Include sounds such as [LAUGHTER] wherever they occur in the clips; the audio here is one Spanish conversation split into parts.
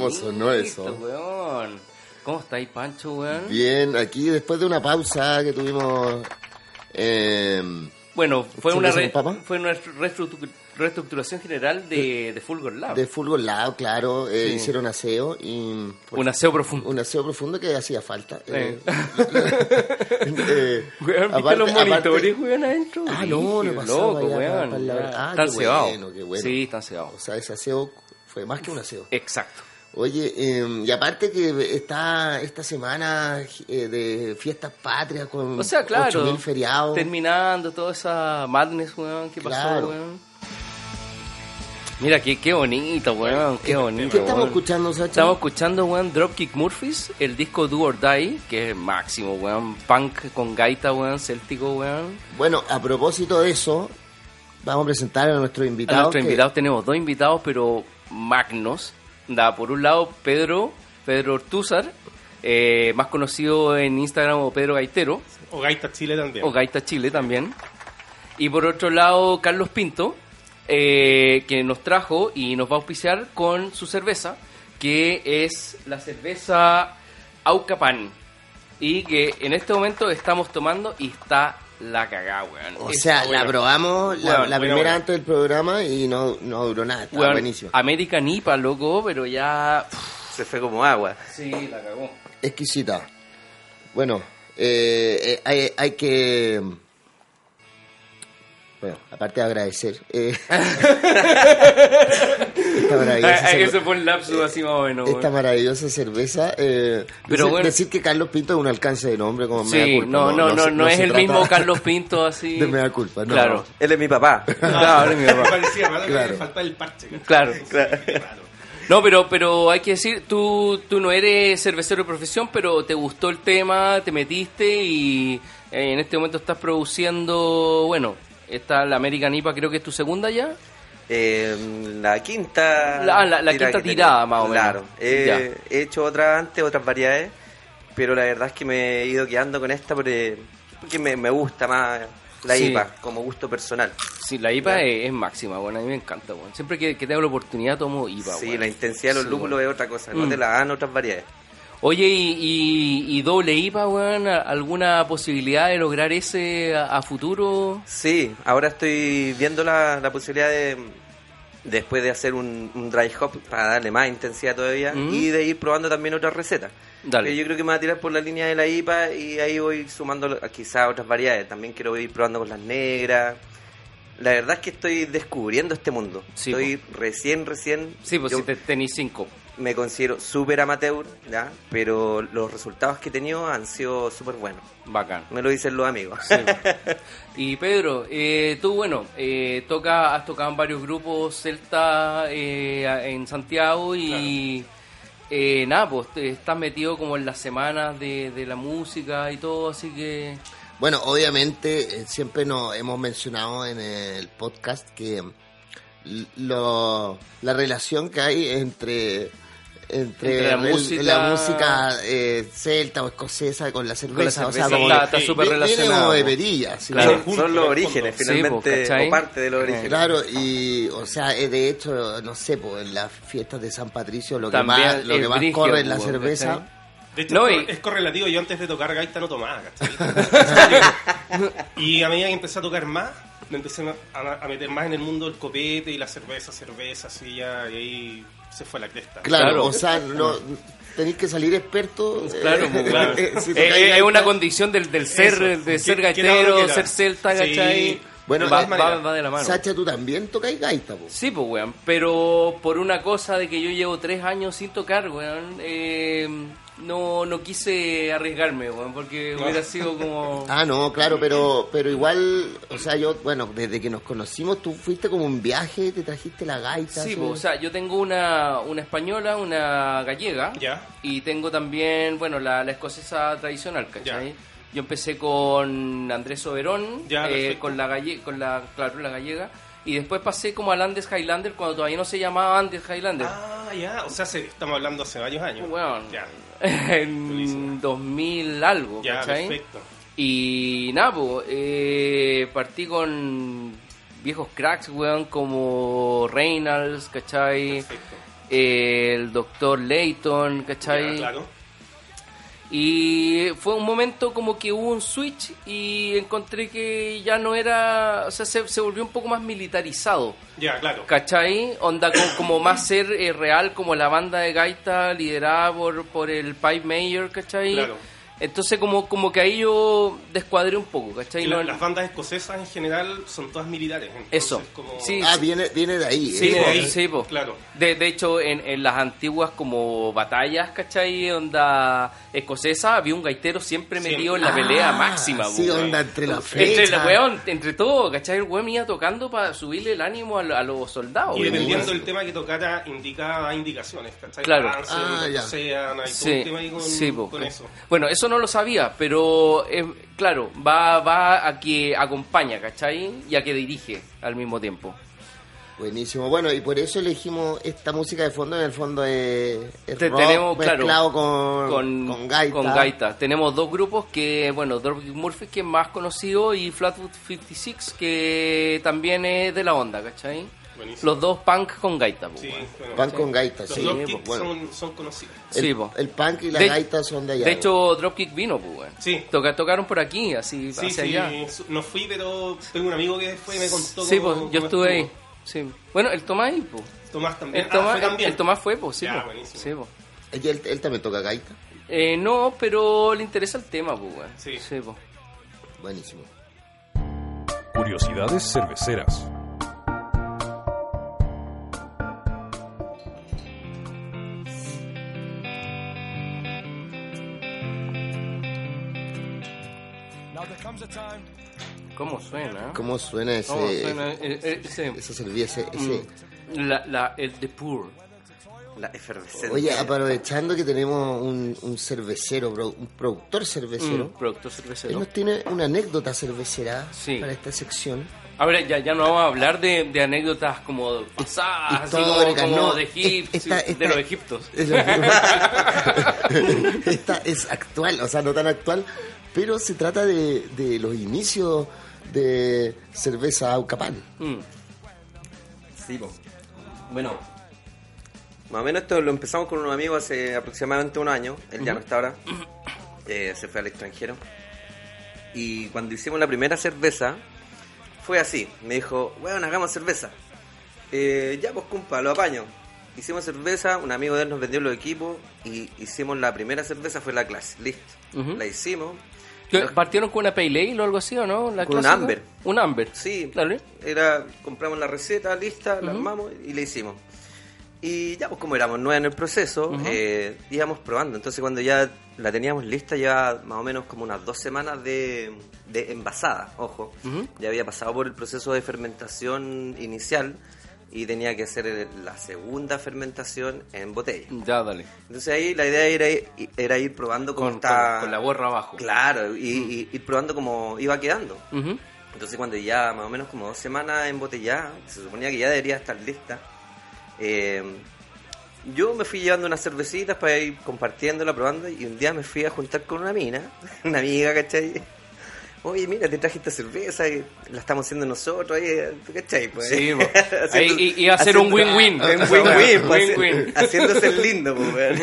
¿Cómo sonó eso? weón? ¿Cómo estáis, Pancho, weón? Bien, aquí después de una pausa que tuvimos. eh, Bueno, fue una, ¿Cerveza re- fue una reestructu- reestructuración general de, de Fulgor Lab. de fútbol lado, claro, eh, Sí. hicieron aseo y. Un aseo profundo. Un aseo profundo que hacía falta. eh. [LAUGHS] Eh. [LAUGHS] Weón, ¿viste aparte- los monitores, weón, adentro? Ah, no, no pasaba loco, weón. Ah, están cebados. bueno, qué bueno. Sí, están cebados. O sea, ese aseo fue más que un aseo. Exacto. Oye, eh, y aparte que está esta semana eh, de fiestas patrias con O sea, claro. 8.000 feriados. Terminando toda esa madness, weón, ¿qué pasó, weón? Mira, qué, qué bonito, weón, qué bonito. ¿Qué estamos weón. escuchando, Sacha? Estamos escuchando, weón, Dropkick Murphys, el disco Do or Die, que es máximo, weón. Punk con gaita, weón, céltico, weón. Bueno, a propósito de eso, vamos a presentar a nuestro A invitado. nuestros que- invitados tenemos dos invitados, pero magnos. Da, por un lado, Pedro, Pedro Ortúzar, eh, más conocido en Instagram como Pedro Gaitero, O Gaita Chile también. o Gaita Chile también. Y por otro lado, Carlos Pinto, eh, que nos trajo y nos va a auspiciar con su cerveza, que es la cerveza Aucapan. Y que en este momento estamos tomando y está la cagada, weón. O sea, la probamos la, Weón, la buena, primera antes del programa y no, no duró nada. Estaba Weón, buenísimo. American IPA, loco, pero ya... Se fue como agua. Sí, la cagó. Exquisita. Bueno, eh, eh, hay, hay que... Bueno, aparte de agradecer. eh, [LAUGHS] esta maravillosa cerve- Eso fue un lapsus así más o menos. esta weón. maravillosa cerveza. eh, Pero decir, bueno. decir que Carlos Pinto es un alcance de nombre como Sí, mea culpa. no, no, no, no, es el mismo Carlos Pinto así. [LAUGHS] De mea culpa, no. Claro. Él es mi papá. [LAUGHS] Claro, es mi papá. [LAUGHS] Parecía Claro. que falta el parche. Claro. No, pero, pero hay que decir, tú, tú no eres cervecero de profesión, pero te gustó el tema, te metiste y eh, en este momento estás produciendo, bueno, está la American IPA, creo que es tu segunda ya. Eh, la quinta. La- la- la quinta tirada, más o menos. Claro. He, hecho otras antes, otras variedades. Pero la verdad es que me he ido quedando con esta porque, porque me, me gusta más la Sí. IPA como gusto personal. Sí, la IPA es, es máxima, bueno, a mí me encanta, bueno. Siempre que, que tengo la oportunidad tomo IPA, sí, bueno. la intensidad de los Sí, lúpulos bueno. es otra cosa. No Mm. te la dan otras variedades. Oye, y, y, y doble IPA, weón, ¿alguna posibilidad de lograr ese a, a futuro? Sí, ahora estoy viendo la, la posibilidad de después de hacer un, un dry hop para darle más intensidad todavía Mm. y de ir probando también otras recetas. Dale. Yo creo que me va a tirar por la línea de la IPA y ahí voy sumando quizás otras variedades. También quiero ir probando con las negras. La verdad es que estoy descubriendo este mundo. Sí, estoy recién, recién. Sí, pues yo si te tenéis cinco. Me considero súper amateur, ¿ya? Pero los resultados que he tenido han sido súper buenos. Bacán. Me lo dicen los amigos. Sí. [LAUGHS] y Pedro, eh, tú, bueno, eh, toca, has tocado en varios grupos celta eh, en Santiago y eh, nada, pues te- estás metido como en las semanas de, de la música y todo, así que... Bueno, obviamente eh, siempre nos hemos mencionado en el podcast que lo, la relación que hay entre entre, Entre la el- música- la música, eh, celta o escocesa con la cerveza, o sea, cerveza, está- súper relacionado. como de perilla, ¿sí? Claro. Son, son los orígenes, Sí, finalmente, pues, ¿cachai? o parte de los orígenes. Claro, y o sea, eh, de hecho, no sé, pues en las fiestas de San Patricio lo que más, lo que más brigio, corre es la pues, cerveza. ¿cachai? De hecho, No, es y- cor- es correlativo. Yo antes de tocar gaita no tomaba, ¿cachai? [LAUGHS] y a medida que empecé a tocar más, me empecé a, a meter más en el mundo del copete y la cerveza, cerveza, así ya, y ahí se fue la cresta. Claro, Claro. o sea, no tenéis que salir experto. eh, Claro, pues, [LAUGHS] claro. eh, si Eh, tocáis eh, es una condición del, del ser, Eso. de ser gaitero, ser celta, Sí. ¿cachai? Bueno, va, va- va de la mano. Sacha, tú también tocáis gaita, po. Sí, pues, weón. Pero por una cosa de que yo llevo tres años sin tocar, weón, eh, no, no quise arriesgarme, weón, porque hubiera sido como... [LAUGHS] Ah, no, claro, pero pero igual, o sea, yo, bueno, desde que nos conocimos, tú fuiste como un viaje, te trajiste la gaita. Sí, pues, o sea, yo tengo una, una española, una gallega, Ya. y tengo también, bueno, la, la escocesa tradicional, ¿cachai? Yo empecé con Andrés Soberón, Ya, eh, con la galle con la, claro, la gallega, y después pasé como al Andes Highlander cuando todavía no se llamaba Andes Highlander. Ah, ya, o sea, se- estamos hablando hace varios años. Ya, [LAUGHS] en Buenísimo. 2000 algo, ya, ¿cachai? perfecto. Y nada, po, eh, partí con viejos cracks, weón, como Reynolds, ¿cachai? Perfecto. Eh, el doctor Layton, ¿cachai? Ya, claro. Y fue un momento como que hubo un switch y encontré que ya no era, o sea, se, se volvió un poco más militarizado. Ya, claro. ¿Cachai? Onda como, como más [CLEARS THROAT] ser eh, real, como la banda de gaita liderada por, por el Pipe Mayor, ¿cachai? Claro. Entonces como, como que ahí yo descuadré un poco, ¿cachai? La- No- las bandas escocesas en general son todas militares. entonces Eso. Como... Sí, Ah, viene, viene de ahí. Sí, eh. de po, ahí, sí, po. claro. De, de hecho, en, en las antiguas como batallas, ¿cachai? Onda escocesa, había un gaitero siempre Siempre. metido en la pelea Ah, máxima. Sí, po, onda entre la flecha. Entre, la, weón, entre todo, ¿cachai? El weón iba tocando para subirle el ánimo a, a los soldados. Y dependiendo del tema que tocara, indicaba indicaciones, ¿cachai? Claro. Cáncer, Ah, ya. Oceana, y todo Sí, un tema ahí con, sí, po. con eso. Bueno, eso no lo sabía, pero eh, claro, va, va a que acompaña, ¿cachai? Y a que dirige al mismo tiempo. Buenísimo. Bueno, y por eso elegimos esta música de fondo. En el fondo es, es Te- rock tenemos, claro, mezclado con, con, con gaita. con gaita. Tenemos dos grupos que, bueno, Dropkick Murphy, que es más conocido, y Flatwood 56, que también es de la onda, ¿cachai? Buenísimo. Los dos punk con gaita, Sí, bueno. Van con gaita, Los sí. Dropkick pues, bueno. son, son conocidos. El, Sí, po. el punk y la De- gaita son de allá. De hecho, Dropkick vino, pues, weón. Sí. Toca- tocaron por aquí, así, Sí, hacia sí, allá. no fui, pero tengo un amigo que fue y me contó Sí, cómo- pues, cómo yo estuve ahí. Sí. Bueno, el Tomás ahí, pues. Tomás también. El Ah, Tomás, fue también. el Tomás fue, pues, sí, Ya. Sí, po. Él, él- él también toca gaita. Eh, no, pero le interesa el tema, pues, weón. Sí. po. Buenísimo. Curiosidades cerveceras. ¿Cómo suena? ¿Cómo suena ese, ¿Cómo suena? Eh, eh, ese- cerveza? Ese, Mm, la, la, el de Pur. La efervescencia. Oye, aprovechando que tenemos un, un cervecero, bro- un productor cervecero, Mm, producto él cervecero. nos tiene una anécdota cervecera Sí. para esta sección. Ahora ya, ya no vamos a hablar de, de anécdotas como pasadas, así como, como no. de, Egip- Esta- esta- de los egiptos. [LAUGHS] Esta es actual, o sea, no tan actual, pero se trata de, de los inicios de cerveza Aucapán. Mm. Sí, po. Bueno, más o menos esto lo empezamos con un amigo hace aproximadamente un año. Él ya no está ahora. [COUGHS] Eh, se fue al extranjero. Y cuando hicimos la primera cerveza, fue así. Me dijo, bueno, hagamos cerveza. Eh, ya, pues, cumpa, lo apaño. Hicimos cerveza, un amigo de él nos vendió los equipos y hicimos la primera cerveza, fue la clase. Listo. La hicimos. ¿Qué, ¿Partieron con una Pale Ale o algo así o no? ¿La Con un? Amber. Un Amber. Sí, Dale. era compramos la receta lista, la armamos y la hicimos. Y ya, pues como éramos nuevos en el proceso, eh, íbamos probando. Entonces cuando ya la teníamos lista, ya más o menos como unas dos semanas de, de envasada, ojo. Ujú. Ya había pasado por el proceso de fermentación inicial y tenía que hacer la segunda fermentación en botella. Ya, dale. Entonces ahí la idea era, ir- era ir probando cómo Con, está... con- con la borra abajo. Claro, y, y ir probando cómo iba quedando. Entonces cuando ya más o menos como dos semanas embotellada, se suponía que ya debería estar lista. eh, yo me fui llevando unas cervecitas para ir compartiéndola, probando, y un día me fui a juntar con una mina, [LAUGHS] una amiga, ¿cachai? Oye, mira, te traje esta cerveza y la estamos haciendo nosotros, oye, ¿cachai? Pues, Sí. [LAUGHS] Haciendo- Ahí i- iba a ser un haciendo- win-win. [LAUGHS] Un win-win, pues, Win-win. [LAUGHS] haciéndose el lindo, pues.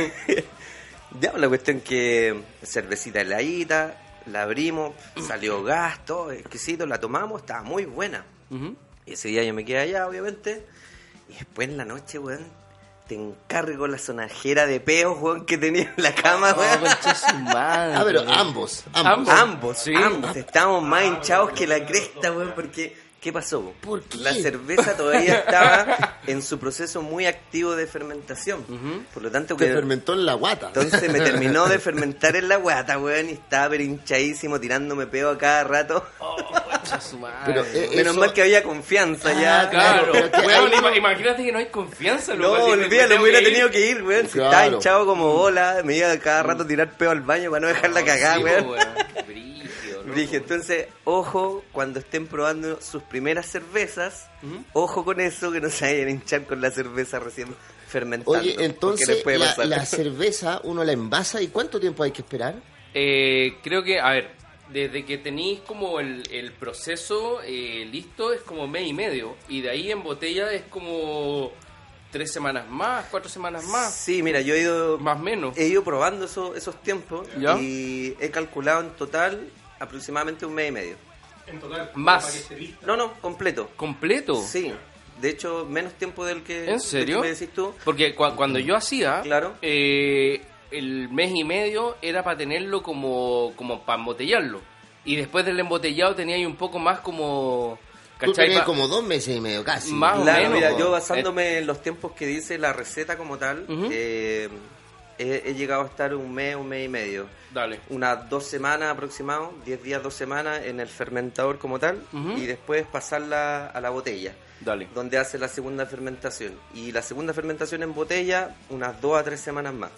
Ya, pues, la cuestión que cervecita heladita, la abrimos, salió [CLEARS THROAT] gas, todo exquisito, la tomamos, estaba muy buena. Y ese día yo me quedé allá, obviamente. Y después en la noche, weón, te encargo la sonajera de peos, weón, que tenía en la cama, Oh, weón. madre. Ah, pero ambos, ambos. Ambos. Ambos, Sí. ambos. Estábamos más hinchados que la cresta, weón, porque... ¿Qué pasó? ¿Por qué? La cerveza todavía [LAUGHS] estaba en su proceso muy activo de fermentación. Por lo tanto, Te que- fermentó en la guata. entonces me [LAUGHS] terminó de fermentar en la guata, weón, y estaba pero hinchadísimo, tirándome peo a cada rato. Madre. Pero, eh, Menos eso- mal que había confianza ya. Ah, Claro, que weón, imagínate que no hay confianza. No, olvídalo, me hubiera tenido que ir, weón. Si Claro. estaba hinchado como bola, me iba a cada rato a tirar peo al baño para no dejarla cagar, Sí, weón. weón. Dije, entonces, ojo, cuando estén probando sus primeras cervezas, ojo con eso, que no se vayan a hinchar con la cerveza recién fermentada. Oye, entonces puede la, pasar. la [LAUGHS] cerveza uno la envasa y ¿cuánto tiempo hay que esperar? Eh, creo que, a ver, desde que tenéis como el, el proceso eh, listo es como mes y medio. Y de ahí en botella es como tres semanas más, cuatro semanas más, Sí, mira, yo he ido, más o menos. he ido probando eso- esos tiempos ¿Ya? y he calculado en total aproximadamente un mes y medio. En total, Más. No, no, completo. ¿Completo? Sí, de hecho, menos tiempo del que, ¿En serio? que me decís tú. Porque cua- cuando yo hacía, Claro. eh, el mes y medio era para tenerlo como, como para embotellarlo. Y después del embotellado tenía ahí un poco más como... Tú como dos meses y medio casi. Más o Claro, menos, mira, yo basándome en los tiempos que dice la receta como tal, eh, he, he llegado a estar un mes, un mes y medio. Dale. Unas dos semanas aproximado, 10 días, dos semanas en el fermentador como tal, y después pasarla a la botella, Dale. donde hace la segunda fermentación. Y la segunda fermentación en botella, unas dos a tres semanas más.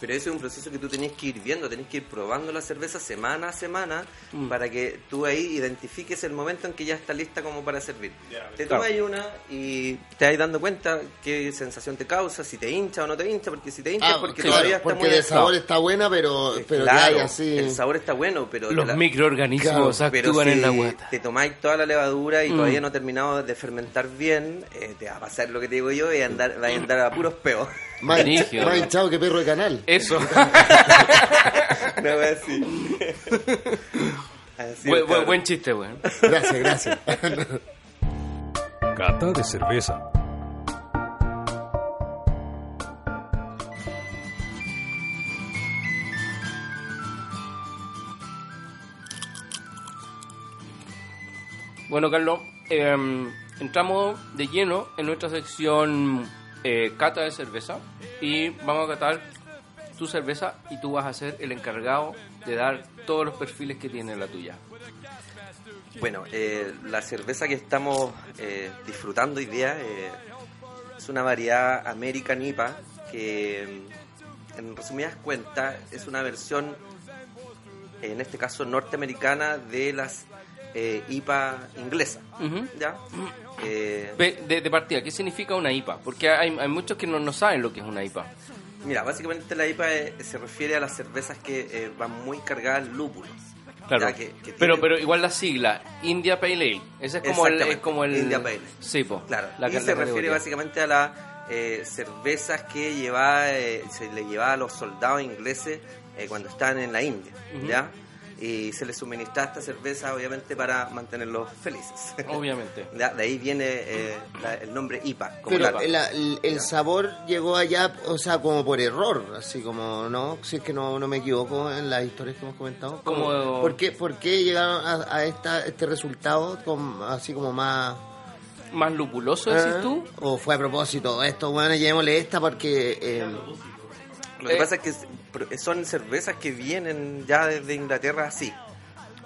Pero eso es un proceso que tú tenés que ir viendo, tenés que ir probando la cerveza semana a semana Mm. para que tú ahí identifiques el momento en que ya está lista como para servir. Te claro. tomas una y te vas dando cuenta qué sensación te causa, si te hincha o no te hincha, porque si te hincha Ah, es porque claro, todavía está porque muy de sabor está buena, pero, Claro, hay así. el sabor está bueno, pero Los la- microorganismos pero actúan si en la guata. te tomáis toda la levadura y Mm. todavía no ha terminado de fermentar bien, eh, te va a pasar lo que te digo yo y andar, va a andar a puros peos. Más, Brígido. más hinchado que perro de canal. Eso. [LAUGHS] No voy así. Así buen, es, buen- cabrón. buen chiste, weón. Gracias, gracias. Cata de cerveza. Bueno, Carlos, eh, entramos de lleno en nuestra sección eh, cata de cerveza y vamos a catar tu cerveza y tú vas a ser el encargado de dar todos los perfiles que tiene la tuya. Bueno, eh, la cerveza que estamos eh, disfrutando hoy día eh, es una variedad American IPA que, mm, en resumidas cuentas, es una versión, en este caso norteamericana, de las eh, IPA inglesas. Ujú. ¿Ya? Eh, De, de partida, ¿qué significa una IPA? Porque hay, hay muchos que no, no saben lo que es una IPA. mira, básicamente la IPA eh, se refiere a las cervezas que eh, van muy cargadas en lúpulo. Claro. Ya, que- que pero, pero igual la sigla, India Pale Ale. Ese es como el... Es como el India Pale Ale. Sí, po. Claro, La- y se refiere básicamente a las eh, cervezas que llevaba, eh, se le llevaba a los soldados ingleses eh, cuando estaban en la India. ¿ya? Y se les suministraba esta cerveza, obviamente, para mantenerlos felices. Obviamente. [LAUGHS] De ahí viene eh, la- el nombre IPA. Como Pero el, sabor llegó allá, o sea, como por error, así como, ¿no? Si es que no, no me equivoco en las historias que hemos comentado. Como- ¿Por, qué, ¿Por qué llegaron a, a esta, este resultado con, así como más... ¿Más lupuloso, decís ¿eh? tú? ¿O fue a propósito? Esto, bueno, llevémosle esta porque... eh, Lo que eh, pasa es que son cervezas que vienen ya desde Inglaterra así.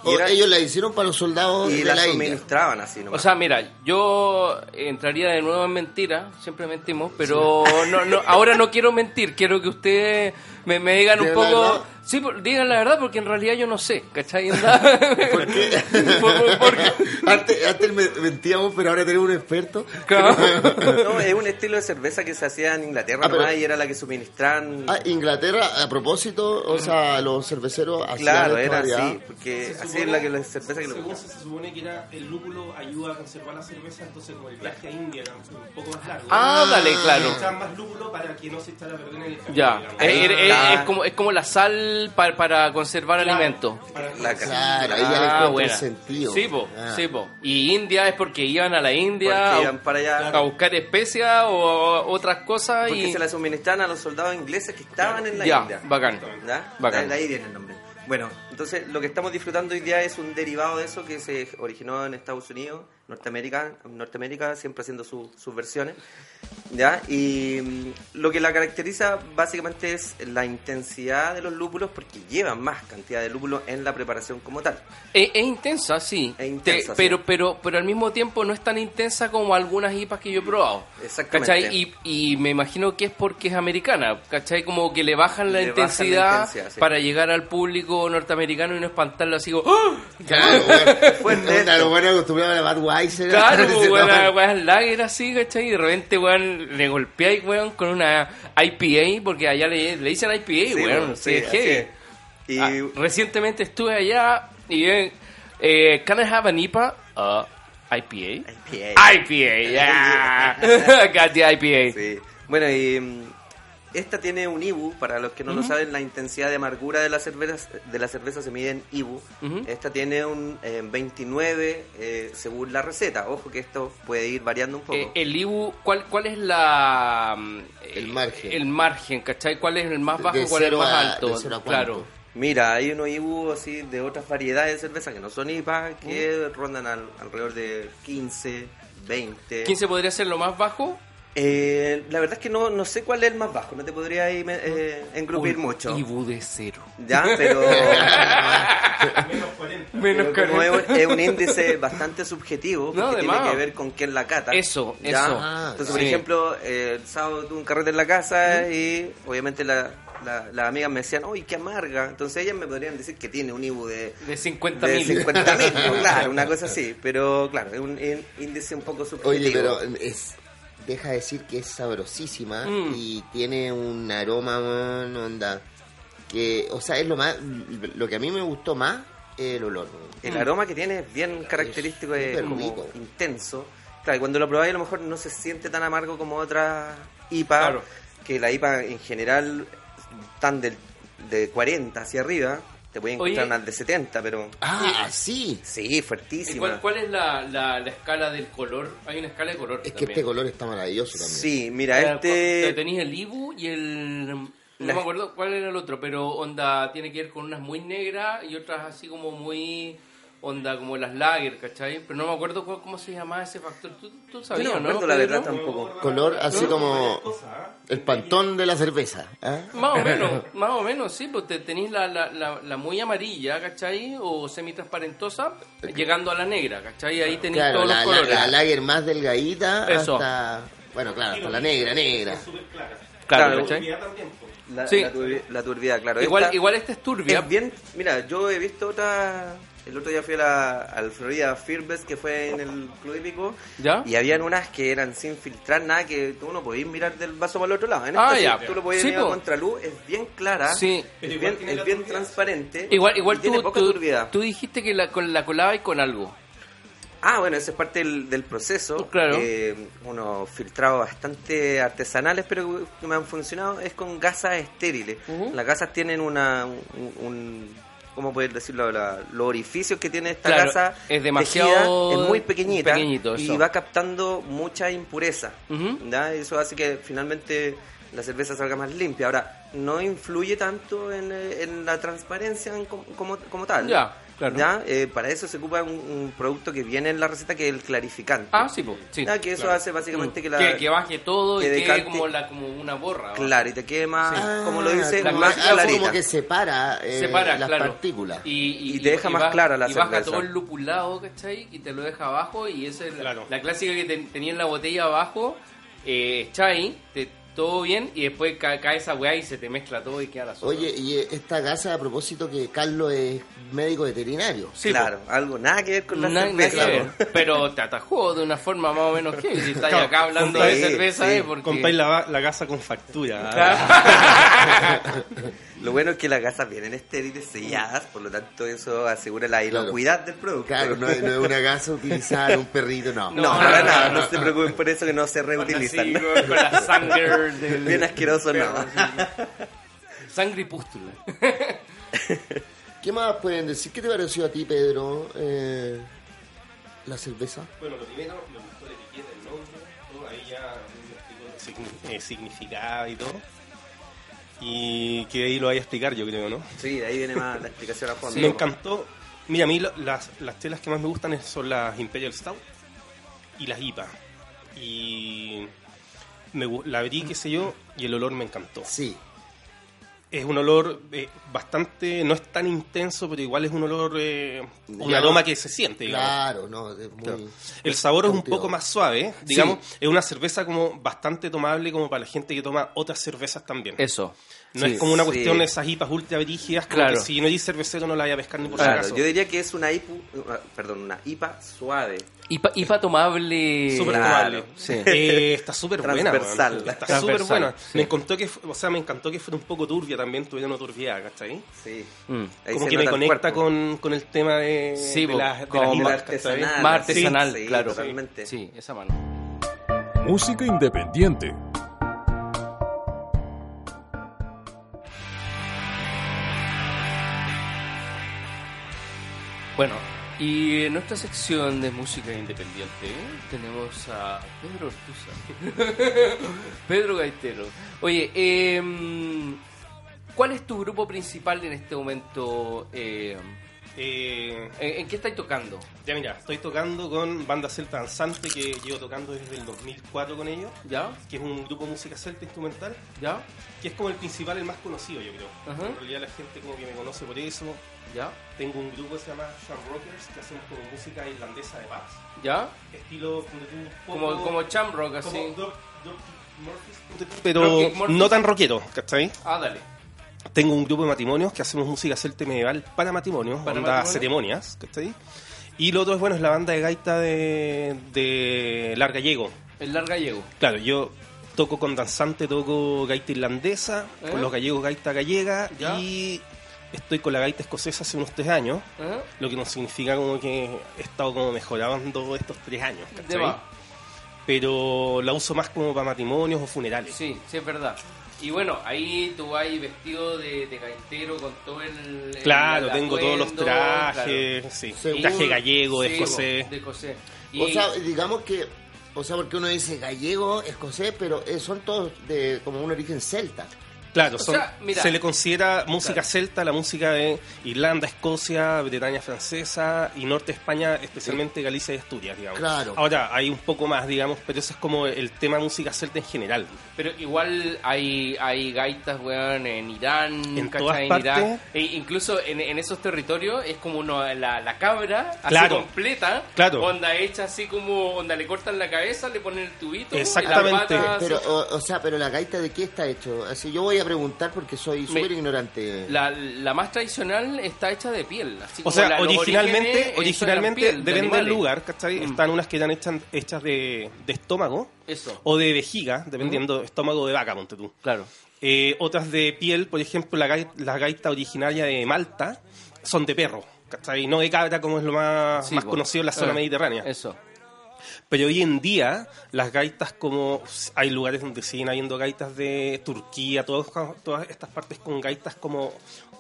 Y, o era- ellos la hicieron para los soldados y de la la India. suministraban así nomás. O sea, mira, yo entraría de nuevo en mentira, siempre mentimos, pero no, no, ahora no quiero mentir, quiero que ustedes me, me digan un ¿Digan la poco... verdad? Sí, por- digan la verdad, porque en realidad yo no sé, ¿cachai? [LAUGHS] ¿Por qué? porque, Antes, antes me- mentíamos, pero ahora tenemos un experto. No, es un estilo de cerveza que se hacía en Inglaterra Ah, pero- nomás y era la que suministraban. Ah, Inglaterra, a propósito, o sea, los cerveceros hacían claro, era variedad. así, porque Se así supone- es la que la cerveza que lo Según se, se supone que era el lúpulo ayuda a conservar la cerveza, entonces como el viaje a India era un poco más largo. Ah, dale, claro. Echaban más lúpulo para que no se echara a perder en el camino. Ya. Eh, eh, eh, es, como, es como la sal el pa- para conservar alimentos. La Claro, ahí ya le Ah, encuentro buena. el sentido. Sí, po, Ah. sí, po. Y India es porque iban a la India iban para allá. a buscar especias o otras cosas Porque y se la suministraban a los soldados ingleses que estaban en la ya, India. bacán. ¿Ya? Bacán. De ahí viene el nombre. Bueno, entonces lo que estamos disfrutando hoy día es un derivado de eso que se originó en Estados Unidos, Norteamérica, Norteamérica siempre haciendo su- sus versiones. ¿Ya? Y mm, lo que la caracteriza básicamente es la intensidad de los lúpulos porque llevan más cantidad de lúpulos en la preparación como tal. Es, es intensa, sí. Es intensa, Te- pero, sí. pero, pero al mismo tiempo no es tan intensa como algunas IPAs que yo he probado. Exactamente. ¿Cachai? Y, y me imagino que es porque es americana. ¿Cachai? Como que le bajan la Le bajan la intensidad, intensidad, sí. para llegar al público norteamericano y no espantarlo así como ¡Ah! Claro, [LAUGHS] bueno, bueno acostumbrado a la Budweiser. Claro, [LAUGHS] Se weón, lager así, ¿cachai? Y de repente, weón, le golpeáis, weón, con una IPA, porque allá le, le dicen IPA, Sí, weón, bueno. Y Ah, recientemente estuve allá y eh, eh, can I have an IPA? Uh, IPA. IPA. IPA, [LAUGHS] yeah. Got the IPA. Sí. Bueno, y mm, esta tiene un IBU, para los que no lo saben, la intensidad de amargura de la cerveza, de la cerveza se mide en IBU. Esta tiene un eh, 29 eh, según la receta. Ojo que esto puede ir variando un poco. Eh, el IBU, ¿cuál, ¿cuál es la... mm, El eh, margen. El margen, ¿cachai? ¿Cuál es el más De bajo y cuál es el más a- alto? de cero a cuánto. claro. Mira, hay unos IBU así de otras variedades de cerveza que no son IPA, que rondan al- alrededor de 15, 20. ¿15 podría ser lo más bajo? Eh, la verdad es que no, no sé cuál es el más bajo, no te podría me- eh, engrupir Un mucho. IBU de cero. Ya, pero... [LAUGHS] Menos 40. Menos Pero como es un, 40. es un índice bastante subjetivo, No, porque de tiene que ver con quién la cata. Eso, ¿ya? eso. Ah, Entonces, por sí. ejemplo, eh, el sábado tuve un carrete en la casa y obviamente la, la- las amigas me decían, uy, qué amarga. Entonces ellas me podrían decir que tiene un IBU de, De 50 de mil. 50 mil, claro, una cosa [LAUGHS] así. Pero claro, es un ín- índice un poco subjetivo. Oye, pero es deja de decir que es sabrosísima Mm. y tiene un aroma, man, onda, que, o sea, es lo más, lo que a mí me gustó más, es el olor. man. El aroma que tiene es bien característico, es súper como rico. intenso. Claro, y cuando lo probáis a lo mejor no se siente tan amargo como otras IPA, Claro. que la IPA en general están del, de 40 hacia arriba, te pueden Oye. encontrar unas de 70, pero Ah, sí. sí, ¿Y fuertísima. cuál, cuál es la, la, la escala del color? Hay una escala de color. Es que también. este color está maravilloso también. Sí, mira, Eh, este... Tenéis el Ibu y el. No La- me acuerdo cuál era el otro, pero onda tiene que ver con unas muy negras y otras así como muy. Onda como las lager, ¿cachai? Pero no me acuerdo cuál- cómo se llamaba ese factor. ¿Tú, tú sabías, no no? me acuerdo la verdad tampoco. Color así como el pantón de la cerveza. ¿ah? Más o [LAUGHS] menos, más o menos, sí, pues te tenéis la, la, la, la muy amarilla, ¿cachai? O semitransparentosa, llegando a la negra, ¿cachai? Ahí tenéis Claro, todos la, los la, colores. la lager más delgadita Eso. hasta, bueno, claro, hasta la negra, negra. Claro, Claro. ¿cachai? Po. La, Sí. la, turbi- la turbidez, claro. Igual, Esta igual esta es turbia. es bien... Mira, yo he visto otra... El otro día fui a la, al Florida Fearbest que fue en el Club Hípico ¿Ya? y habían unas que eran sin filtrar nada que tú no podías mirar del vaso para el otro lado. En Ah, esta sí, ya. tú lo podías Sí, mirar po. contra luz, es bien clara, Sí. Es bien, es bien transparente. Igual, igual y tiene tú, poca tú, turbidez. tú dijiste que la, con la colabais con algo. Ah, bueno, esa es parte del, del proceso. Claro. Eh, unos filtrados bastante artesanales, pero que me han funcionado, es con gasas estériles. Las gasas tienen una, un, un- ¿cómo poder decirlo? La- los orificios que tiene esta Claro, gasa es demasiado tejida, es muy pequeñita y va captando mucha impureza. ¿ya? Eso hace que finalmente la cerveza salga más limpia. Ahora, no influye tanto en, eh, en la transparencia en com- como, como tal. Ya, claro. ¿ya? Eh, para eso se ocupa un, un producto que viene en la receta que es el clarificante. Ah, sí, po, sí. Ya, que eso claro. hace básicamente Mm. que la... que, que baje todo que y quede decante- como, la, como una borra. Claro, y te quede más, como lo dice, más algo clarita. como que separa, eh, Separa, las claro. partículas. Y, Y te deja más clara la Y baja cerveza. todo el lupulado, ¿cachai? Y te lo deja abajo. Y esa es la clásica que te- tenía en la botella abajo. Eh, chai, te, todo bien. Y después ca- cae esa weá y se te mezcla todo y queda la sopa. Oye, y eh, esta gasa, a propósito que Carlos es médico veterinario. Sí, claro, algo nada que ver con la nada cerveza. que ver. Pero te atajó de una forma más o menos que si estás [LAUGHS] Claro, acá hablando de cerveza, sí, ¿eh? Porque... Compráis la, la gasa con factura. [LAUGHS] Lo bueno es que las gasas vienen estériles, selladas, por lo tanto eso asegura la Claro. inocuidad del producto. Claro, no, es- no es una gasa utilizada en un perrito, no. No, No, para nada, no, no, se preocupen por eso que no se reutilizan. Con, con la sangre [LAUGHS] del... Bien asqueroso, no. Sangre y pústula. [LAUGHS] ¿Qué más pueden decir? ¿Qué te pareció a ti, Pedro, eh, la cerveza? Bueno, lo primero, me gustó la etiqueta, el nombre, todo, ahí ya signi- eh, significado y todo. Y que ahí lo vaya a explicar, yo creo, ¿no? Sí, de ahí viene más la explicación a fondo. me encantó. Mira, a mí las, las telas que más me gustan son las Imperial Stout y las IPA. Y me, la abrí, qué sé yo, y el olor me encantó. Sí. Es un olor eh, bastante, no es tan intenso, pero igual es un olor, eh, un Ya. aroma que se siente, digamos. Claro, no, es muy... Claro. El sabor es un poco más suave, ¿eh? digamos, es una cerveza como bastante tomable como para la gente que toma otras cervezas también. Eso. no Sí. es como una sí. cuestión de esas hipas ultra brígidas, como Claro. que si no eres cervecero no la vaya a pescar ni por si Claro, acaso. yo diría que es una IPU, una- perdón, una IPA suave. IPA, IPA tomable. Súper Claro. tomable. Sí. [LAUGHS] Eh, está súper buena. Transversal. Está súper buena. sí. Me encantó que, o sea, me encantó que fuera un poco turbia también, tuviera una turbia, ¿cachai? Sí. Mm. Como que me conecta con, con el tema de, Sí, de las, de como las artesanal. Más artesanal, Sí, claro. totalmente. Sí, esa mano. Música independiente. Bueno, y en nuestra sección de música independiente tenemos a Pedro Ortuza. [LAUGHS] Pedro Gaitero. Oye, em, ¿cuál es tu grupo principal en este momento? eh, Eh, ¿en, en qué estáis tocando? ya mira, estoy tocando con Banda Celta Danzante, que llevo tocando desde el 2004 con ellos, ¿Ya? que es un grupo de música celta instrumental, ¿Ya? que es como el principal, el más conocido, yo creo. Ajá. En realidad la gente como que me conoce por eso. ¿Ya? Tengo un grupo que se llama Sean Rockers, que hacemos como música irlandesa de paz. ¿Ya? Estilo Como, poco- como Chamrock, así. como Dro- Dropkick Murphys, pero no tan rockero, ¿cachai? Ah, dale. Tengo un grupo de matrimonios que hacemos música celta medieval para matrimonios, ¿Para onda matrimonios? ceremonias, ¿cachai? Y lo otro es, bueno, es la banda de gaita de, de Lar Gallego. El Lar Gallego. Claro, yo toco con danzante, toco gaita irlandesa, ¿Eh? con los gallegos gaita gallega Ya. y estoy con la gaita escocesa hace unos tres años, ¿Eh? lo que no significa como que he estado como mejorando estos tres años, ¿cachai? Pero la uso más como para matrimonios o funerales. Sí, sí, es verdad. Y bueno, ahí tú vas vestido de, de gaitero con todo el. Claro, el tengo todos los trajes, sí, Según- traje gallego. Sí, escocés. de escocés. O sea, digamos que, o sea, porque uno dice gallego, escocés, pero eh, son todos de como un origen celta. Claro, son- sea, mira. se le considera música Claro. celta, la música de Irlanda, Escocia, Bretaña francesa y norte de España, especialmente Galicia y Asturias, digamos. Claro. Ahora, hay un poco más, digamos, pero eso es como el tema música celta en general. Pero igual hay, hay gaitas, weón, en Irán, En ¿cachai? todas En partes. Irak. E incluso en, en esos territorios es como uno, la, la cabra, Claro. así completa, Claro. onda hecha así como, onda le cortan la cabeza, le ponen el tubito, Exactamente. la pata, Pero, o, o sea, pero la gaita de qué está hecho? Así yo voy a preguntar porque soy súper ignorante. la, la más tradicional está hecha de piel. Así O como sea, la- originalmente, originalmente eran piel de depende del lugar, ¿cachai? Mm. Están unas que eran hechas, hechas de, de estómago Eso, o de vejiga, dependiendo, estómago de vaca, ponte tú. claro. Eh, otras de piel, por ejemplo, la, gai- la gaita originaria de Malta son de perro, ¿cachai? No de cabra como es lo más, Sí, más conocido en la zona Eh, mediterránea. Eso. Pero hoy en día, las gaitas como... Hay lugares donde siguen habiendo gaitas de Turquía, todas, todas estas partes con gaitas como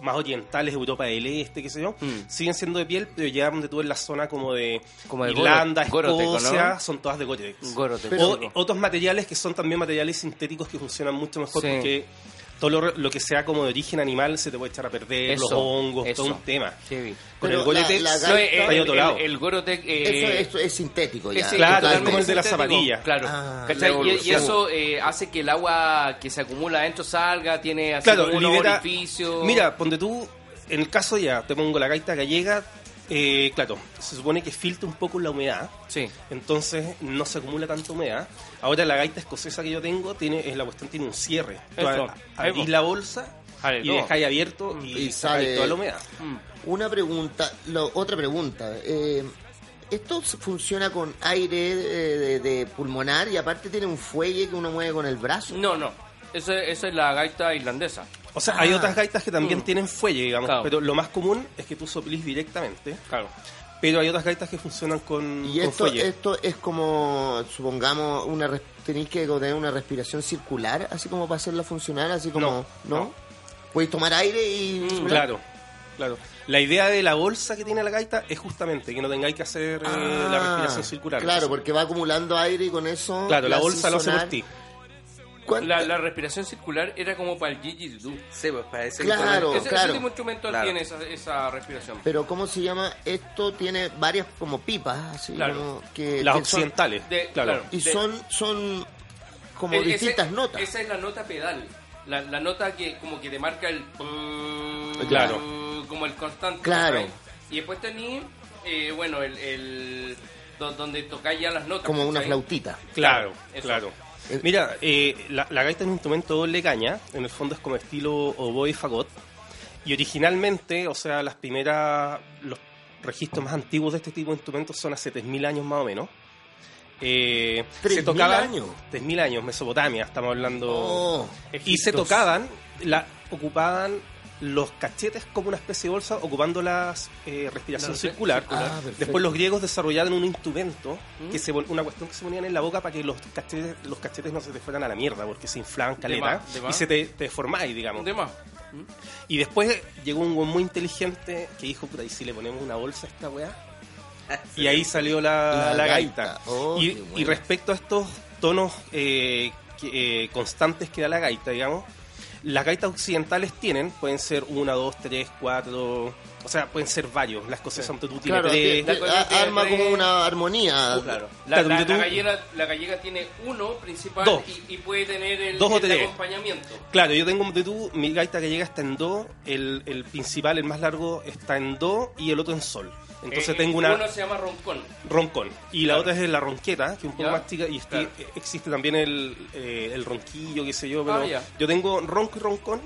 más orientales, Europa del Este, qué sé yo, Mm. siguen siendo de piel, pero ya donde tú en la zona como de Como Irlanda, Goro- Goroteco, Escocia, ¿no? son todas de Gore-Tex. Gorotex. O otros materiales que son también materiales sintéticos que funcionan mucho mejor Sí. porque todo lo, lo que sea como de origen animal se te puede echar a perder, los hongos, eso. todo un tema. Sí. Con Pero el Gore-Tex la- la No, el, otro el- lado. el Gorotec... eh, eso, eso es sintético ya. Claro, es como el de la zapatilla. Claro. Ah, Y- eso eh, hace que el agua que se acumula adentro salga, tiene así Claro, unos libera. orificios. Mira, ponte tú, en el caso ya, te pongo la gaita gallega, eh, claro, se supone que filtra un poco la humedad, Sí. entonces no se acumula tanta humedad. Ahora la gaita escocesa que yo tengo, tiene es la cuestión tiene un cierre. Abrís va. la bolsa Sale y dejáis abierto y, Y sale- toda la humedad. Una pregunta, lo- otra pregunta. eh, esto funciona con aire eh, de, de pulmonar y aparte tiene un fuelle que uno mueve con el brazo. No, no. Eso es la gaita irlandesa. O sea, hay Ah. otras gaitas que también Mm. tienen fuelle, digamos, Claro. pero lo más común es que tú soplís directamente. Claro. Pero hay otras gaitas que funcionan con, Y con esto, fuelle. esto es como, supongamos, una res- tenéis que tener una respiración circular, así como para hacerla funcionar, así como, No, ¿no? no. Podéis tomar aire y... Claro. claro. La idea de la bolsa que tiene la gaita es justamente que no tengáis que hacer eh, Ah, la respiración circular. Claro, porque va acumulando aire y con eso. Claro, la bolsa lo hace por ti. ¿Cuánto- La, la respiración circular era como para el didgeridoo. Sí, pues para ese Claro. instrumento. Ese, claro. ese tipo de instrumento Claro. tiene esa, esa respiración. Pero ¿cómo se llama? Esto tiene varias como pipas, así Claro. como que, Las que son- occidentales, de- claro. y de- son son como E- ese- distintas notas. Esa es la nota pedal. La, la nota que como que te marca el... Claro. Como el constante. Claro. Y después tenés, eh, bueno, el... el do- donde tocáis ya las notas. como una flautita. Claro, Eso. claro. Eh, Mira, eh, la, la gaita es un instrumento doble caña, en el fondo es como estilo oboe y fagot. Y originalmente, o sea, las primeras, los registros más antiguos de este tipo de instrumentos son hace 3.000 años más o menos. Eh, 3.000 años. 3.000 años, Mesopotamia, estamos hablando. Oh, y se tocaban, la, ocupaban los cachetes como una especie de bolsa, ocupando la eh, respiración La circular. circular. Ah. Después los griegos desarrollaron un instrumento, ¿Mm? que se una cuestión que se ponían en la boca para que los cachetes, los cachetes no se te fueran a la mierda, porque se inflaban caleta más, de y se te, te deformáis, digamos. De más. Y después llegó un güey muy inteligente que dijo, puta, ¿y si le ponemos una bolsa a esta weá? [LAUGHS] Y ahí salió la, La la gaita. gaita. Oh, y, respecto a estos tonos eh, que- eh, constantes que da la gaita, digamos, las gaitas occidentales tienen, pueden ser una, dos, tres, cuatro, o sea, pueden ser varios. La escocesa ante tú tiene claro, tres. arma tres- como una armonía. Claro. La, Claro, la- gallega, la gallega tiene uno principal Dos. Y, y puede tener el, Dos o el tres. acompañamiento. Claro, yo tengo de tú, mi gaita que llega está en do, el, el principal, el más largo, está en do y el otro en sol. Entonces Eh, tengo una Uno se llama roncón. roncón. Y la Claro. otra es la ronqueta, que es un poco Ya. más chica, y este- Claro. existe también el, eh, el ronquillo, qué sé yo, pero Ah, yo tengo ronco y roncón,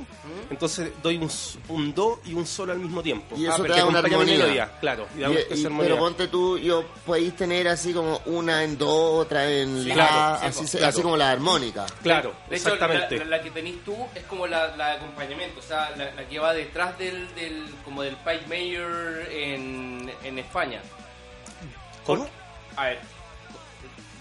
entonces doy un, un do y un sol al mismo tiempo. Y eso Ah, te da una melodía, claro, y da Y- y- pero ponte tú, yo podéis tener así como una en do, otra en Sí, la, claro, sí, así, se- así como la armónica. Claro, De hecho, la, exactamente. la- la que tenés tú es como la, la de acompañamiento, o sea, la, la que va detrás del, del como del pipe mayor en, en España. ¿Cómo? A ver,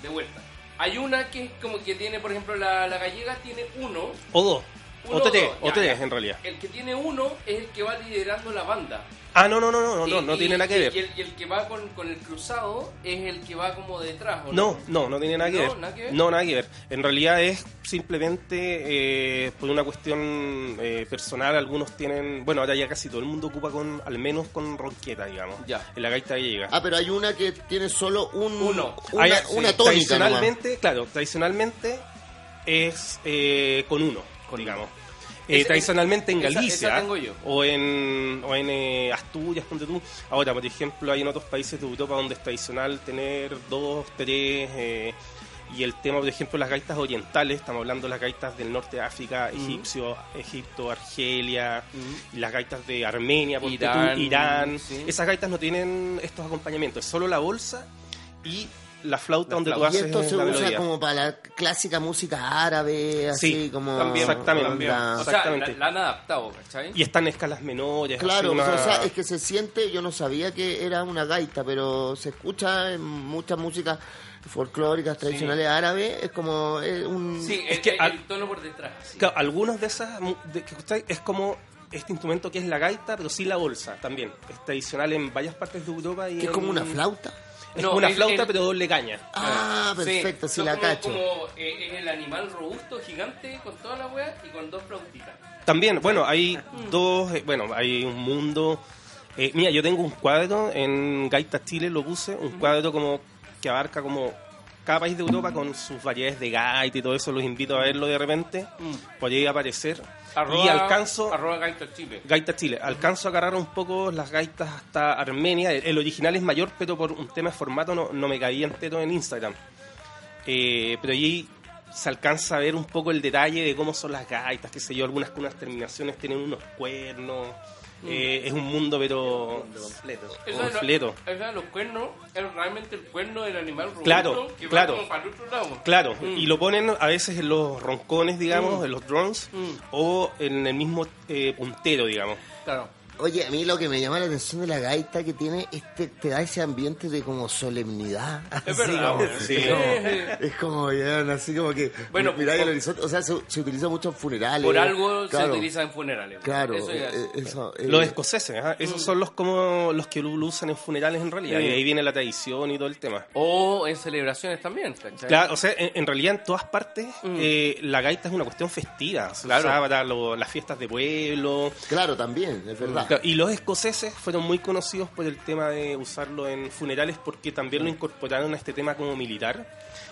de vuelta. Hay una que es como que tiene, por ejemplo, la, la gallega tiene uno. O dos, uno o tres, dos, o ya, tres ya. en realidad. El que tiene uno es el que va liderando la banda. Ah, no, no, no, no, no, Y- no y- tiene nada que y- ver. Y el, y el que va con, con el cruzado es el que va como detrás, ¿o No, no, no tiene nada que No, ver. nada que ver. No, nada que ver. En realidad es simplemente eh, por una cuestión eh, personal. Algunos tienen, bueno, ahora ya casi todo el mundo ocupa con, al menos con ronqueta, digamos. Ya. En la gaita gallega. Ah, pero hay una que tiene solo un, Uno. una, Ah, una sí. tónica nomás. Tradicionalmente, claro, tradicionalmente es eh, con uno, digamos. Eh, Esa- tradicionalmente en Galicia esa o en, o en eh, Asturias, ponte tú. Ahora, por ejemplo, hay en otros países de Europa donde es tradicional tener dos, tres. eh, y el tema, por ejemplo, las gaitas orientales, estamos hablando de las gaitas del norte de África, egipcio, Egipto, Argelia, y las gaitas de Armenia, ponte tú, Irán, Irán. sí. Esas gaitas no tienen estos acompañamientos, es solo la bolsa y la flauta donde tú Y haces esto se la usa melodía. como para la clásica música árabe, así Sí, como... También, Exactamente. también. onda- O sea, la, Exactamente. la han adaptado, ¿cachai? Y están en escalas menores. Claro, así una- o sea, es que se siente, yo no sabía que era una gaita, pero se escucha en muchas músicas folclóricas tradicionales árabes, es como eh, un... Sí, es que el- al- el tono por detrás. sí. Claro, algunos de esas mu- de que escucháis es como este instrumento que es la gaita, pero sí la bolsa también. Es tradicional en varias partes de Europa. Y que es como una flauta. Es No, como una es- flauta, es- pero doble caña. Ah, Sí, perfecto, sí, son la como- cacho. Como, eh, es el animal robusto, gigante, con toda la wea y con dos flautitas. También, bueno, hay dos, eh, bueno, hay un mundo. eh, mira, yo tengo un cuadro en Gaita Chile, lo puse, un cuadro como que abarca como cada país de Europa con sus variedades de gaita y todo eso, los invito a verlo de repente, por ahí aparecer. Y alcanzo, Arroba Gaita Chile. Gaita Chile, alcanzo a agarrar un poco las gaitas hasta Armenia, el, el original es mayor, pero por un tema de formato no, no me cabía entero en Instagram. Eh, pero allí se alcanza a ver un poco el detalle de cómo son las gaitas, qué sé yo, algunas con unas terminaciones tienen unos cuernos, eh, es un mundo pero completo. Eso de lo- completo. eso de los cuernos es realmente el cuerno del animal robusto Claro, que claro. va como para el otro lado. Claro, Mm. y lo ponen a veces en los roncones, digamos, en los drones, Mm. o en el mismo eh, puntero, digamos. Claro. Oye, a mí lo que me llama la atención de la gaita que tiene, este, te da ese ambiente de como solemnidad. [LAUGHS] Es Así verdad, como- sí. es como- Es como, ya, así como que. Bueno, el horizonte. O sea, se, se utiliza mucho en funerales. Por algo Claro, se utiliza en funerales. Claro, Eso ya- eh, eso, eh, Los escoceses, ¿ah? esos son los como los que lo usan en funerales en realidad. Sí. Y ahí viene la tradición y todo el tema. O en celebraciones también, ¿cachai? Claro, o sea, en, en realidad en todas partes eh, la gaita es una cuestión festiva. Claro. para lo- las fiestas de pueblo. Claro, también, es verdad. Claro, Y los escoceses fueron muy conocidos por el tema de usarlo en funerales porque también lo incorporaron a este tema como militar.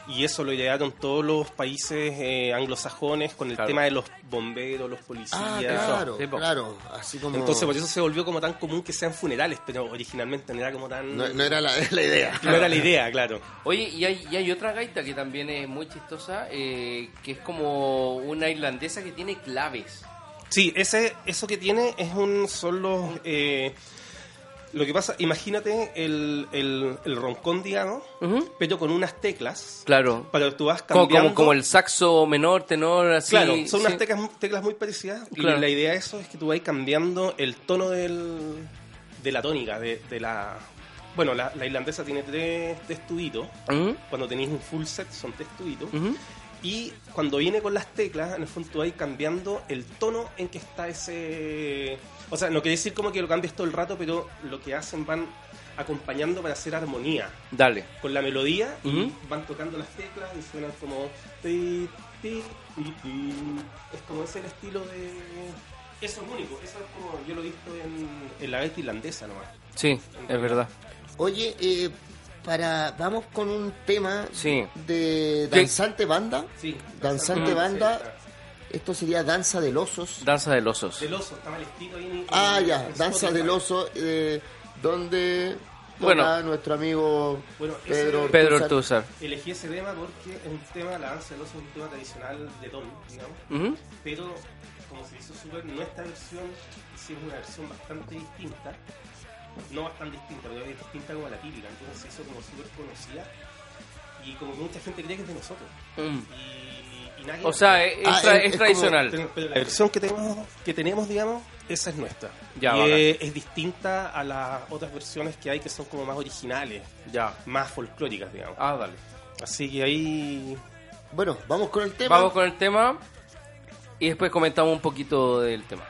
Y eso lo idearon todos los países eh, anglosajones con el Claro. tema de los bomberos, los policías. Ah, claro, claro. Así como. Entonces por eso se volvió como tan común que sean funerales, pero originalmente no era como tan... No, no era la, [LAUGHS] la idea. no era la idea, claro. Oye, y hay, y hay otra gaita que también es muy chistosa, eh, que es como una irlandesa que tiene claves. Sí, ese, eso que tiene es un, son los... eh, lo que pasa, imagínate el, el, el roncón, digamos, pero con unas teclas. Claro. Para que tú vas cambiando. como, como el saxo menor, tenor, así. Claro, son sí. unas teclas, teclas muy parecidas. Claro. Y la idea de eso es que tú vas cambiando el tono del, de la tónica, de, de la... Bueno, la, la irlandesa tiene tres, tubitos. Ujú, Cuando tenéis un full set son tres tubitos. ujú. Y cuando viene con las teclas, en el fondo tú vas cambiando el tono en que está ese... O sea, no quiere decir como que lo cambies todo el rato, pero lo que hacen van acompañando para hacer armonía Dale. con la melodía y van tocando las teclas y suenan como... ti, ti, ti, ti. Es como ese el estilo de... Eso es único, eso es como yo lo he visto en, en la gaita irlandesa nomás. Sí, es verdad. Oye, eh, para vamos con un tema Sí. de danzante banda. Sí. Danzante Mm. banda. Esto sería danza de osos. Danza de los osos. Del oso, está mal escrito ahí en- Ah, en- ya, en danza del oso, eh, donde Bueno. nuestro amigo Bueno, ese- Pedro Pedro. Ortúzar. Elegí ese tema porque es un tema, la danza del oso es un tema tradicional de Don, digamos, Ujú. pero como se hizo súper, nuestra versión hicimos una versión bastante distinta, no bastante distinta, pero es distinta como la típica, entonces se hizo como súper conocida y como que mucha gente cree que es de nosotros. Mm. Y, y nadie O sea, es, Ah, tra- es- es es tradicional. pero la versión que tenemos, que tenemos, digamos, esa es nuestra. Ya, y es, es distinta a las otras versiones que hay que son como más originales, Ya. más folclóricas, digamos. Ah, dale. Así que ahí Bueno, vamos con el tema. Vamos con el tema y después comentamos un poquito del tema.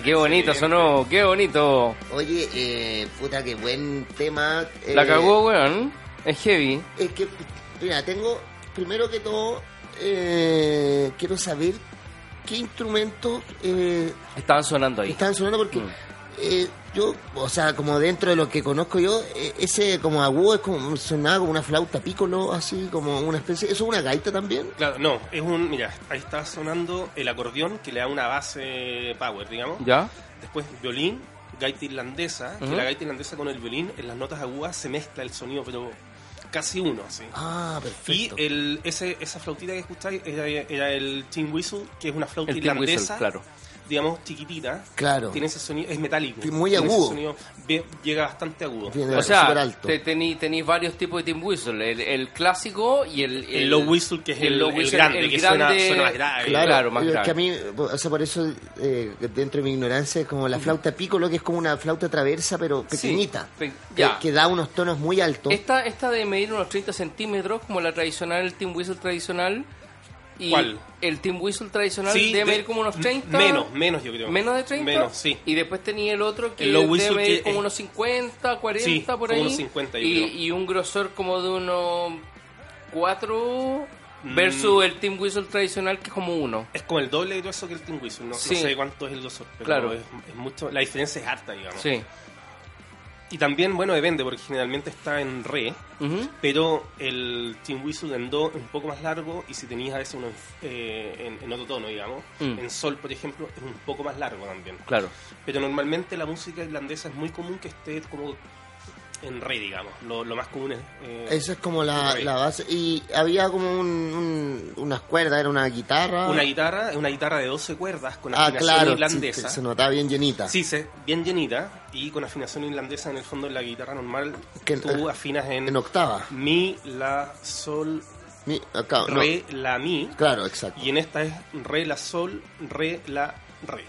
Qué bonito sonó, qué bonito. Oye, eh, puta, qué buen tema. La eh, cagó, weón. Es heavy. Es que, mira, tengo, primero que todo, eh, quiero saber qué instrumentos eh, Estaban sonando ahí. están sonando porque Mm. Yo, o sea, como dentro de lo que conozco yo, eh, ese como agudo es como sonaba como una flauta pícolo, así como una especie. ¿Eso es una gaita también? Claro, no, es un. Mira, ahí está sonando el acordeón que le da una base power, digamos. ¿Ya? Después violín, gaita irlandesa, que la gaita irlandesa con el violín en las notas agudas se mezcla el sonido, pero casi uno, así. Ah, Y perfecto. el, ese, esa flautita que escucháis era, era el tin whistle, que es una flauta El tin whistle, irlandesa, claro. Digamos chiquitita. Claro. Tiene ese sonido, es metálico. Muy Tiene ese agudo. sonido bien- llega bastante agudo. Tiene O sea, te- tení- tenéis varios tipos de Tim Whistle. El, el clásico y el, El low whistle, que es el- low el whistle, grande, el que suena- grande- suena más grave. Claro, Claro, más grave. que a mí, o sea, por eso, eh, dentro de mi ignorancia, es como la flauta pícolo, que es como una flauta traversa, pero pequeñita, pe- que, ya. que da unos tonos muy altos. Esta, esta de medir unos 30 centímetros, como la tradicional, el Team Whistle tradicional. Y ¿Cuál? El Team Whistle tradicional Sí, debe de- medir como unos 30. Menos, menos yo creo. ¿Menos de 30? Menos, sí. Y después tenía el otro que El low debe medir que como es- unos 50, 40 Sí, por ahí. unos 50 yo y, creo. y un grosor como de unos 4 Mm. versus el Team Whistle tradicional que es como 1. Es como el doble de grueso que el tin whistle. No, no Sí. sé cuánto es el grosor, pero Claro. es, es mucho. La diferencia es harta, digamos. Sí. Y también, bueno, depende, porque generalmente está en re, pero el tin whistle en do es un poco más largo y si tenías a veces uno en, eh, en- en otro tono, digamos, Mm. en sol, por ejemplo, es un poco más largo también. Claro. Pero normalmente la música irlandesa es muy común que esté como en re, digamos. Lo, lo más común es... eh, Esa es como la, la base. Y había como un, un- unas cuerdas, era una guitarra. Una guitarra, una guitarra de 12 cuerdas con ah, afinación claro, irlandesa. sí, se notaba bien llenita. Sí, se, bien llenita y con afinación irlandesa en el fondo en la guitarra normal Que- tú afinas en, En octava. mi, la, sol, Mi- acá, no, re, la, mi Claro, exacto. y en esta es re, la, sol, re, la, re.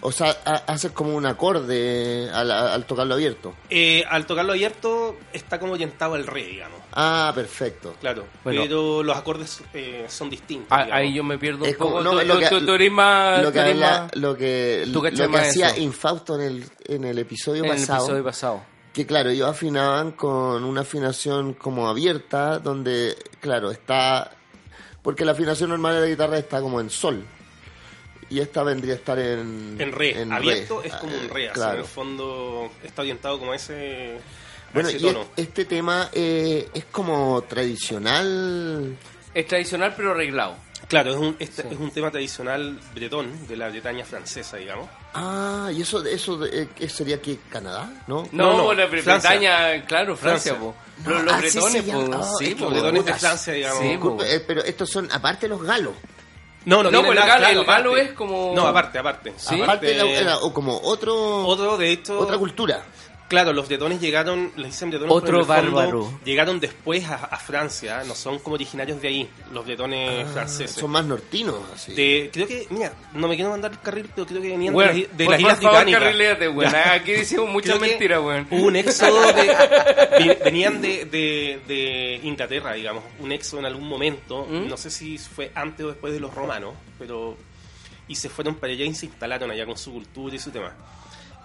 O sea, ha- haces como un acorde al, al tocarlo abierto. Eh, al tocarlo abierto está como orientado al re, digamos. Ah, perfecto. Claro, Bueno. pero los acordes eh, son distintos. Ah, ahí yo me pierdo un Es como- poco. no, tú, lo que- tú- eres más... lo que, habla- lo lo hacía eso. Infausto en el, en el episodio en el pasado. episodio pasado. Que claro, ellos afinaban con una afinación como abierta, donde, claro, está... Porque la afinación normal de la guitarra está como en sol. Y esta vendría a estar en... En re, en abierto re. es como un re, así, en Claro. el fondo está orientado como a ese, a Bueno, ese y tono. es- este tema eh, es como tradicional... Es tradicional pero arreglado. Claro, es un, este- Sí. es un tema tradicional bretón, de la Bretaña francesa, digamos. Ah, y eso, eso eh, ¿qué sería que Canadá, ¿no? No, No, no, la Francia. Bretaña, claro, Francia, Francia. po. Los, los Ah, sí, sí, bretones, po. Ah, sí, es que po. Los bretones de. Francia, digamos. Sí, po. Eh, pero estos son, aparte los galos. No, no, No, pues el galo- el aparte. galo es como- No, aparte, aparte. Sí. Aparte Aparte, era, era o como otro, Otro, de hecho... otra cultura. Claro, los bretones llegaron, les dicen bretones Otro en el fondo bárbaro. Llegaron después a, a Francia, no son como originarios de ahí, los bretones Ah, franceses. Son más nortinos, así. De- creo que, mira, no me quiero mandar el carril, pero creo que venían Weón, de las, de por, las por Islas favor, Británicas. weón. Aquí decimos muchas mentiras, weón. Hubo un éxodo de. [LAUGHS] venían de, de, de Inglaterra, digamos. Un éxodo en algún momento. ¿Mm? No sé si fue antes o después de los romanos, pero. Y se fueron para allá y se instalaron allá con su cultura y su tema.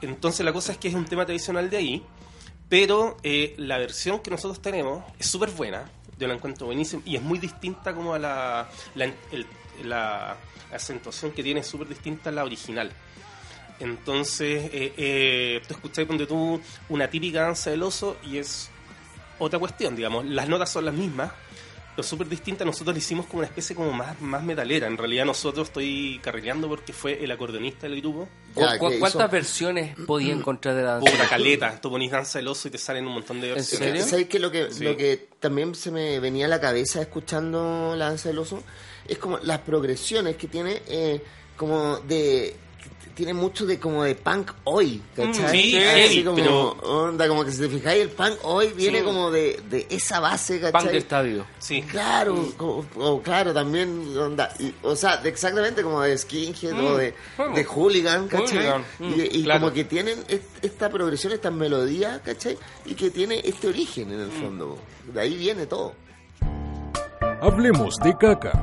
Entonces la cosa es que es un tema tradicional de ahí, pero eh, la versión que nosotros tenemos es súper buena. Yo la encuentro buenísima y es muy distinta como a la. La, la acentuación que tiene es súper distinta a la original. Entonces, eh, eh, tú escuchás donde tú una típica danza del oso y es otra cuestión, digamos. Las notas son las mismas, pero súper distintas. Nosotros le hicimos como una especie como más, más metalera. En realidad nosotros estoy carrileando porque fue el acordeonista del grupo. Ya, ¿Cu- ¿Cuántas hizo- versiones podía encontrar de la danza? Puta caleta, tú ponís danza del oso y te salen un montón de ¿En versiones. serio? ¿Sabes qué? Lo que, Sí. lo que también se me venía a la cabeza escuchando La Danza del Oso es como las progresiones que tiene, eh, como de. Tiene mucho de como de punk hoy, ¿cachai? Mm, sí, Así sí, como, pero- onda, como que si te fijáis, el punk hoy viene Sí. como de, de esa base, ¿cachai? de estadio. Sí. Claro, Mm. o claro, también, onda, y- o sea, de exactamente como de skinhead o de, Mm. de hooligan, ¿cachai? Hooligan, Y, y claro. como que tienen est- esta progresión, esta melodía, ¿cachai? Y que tiene este origen en el Mm. fondo. De ahí viene todo. Hablemos de caca.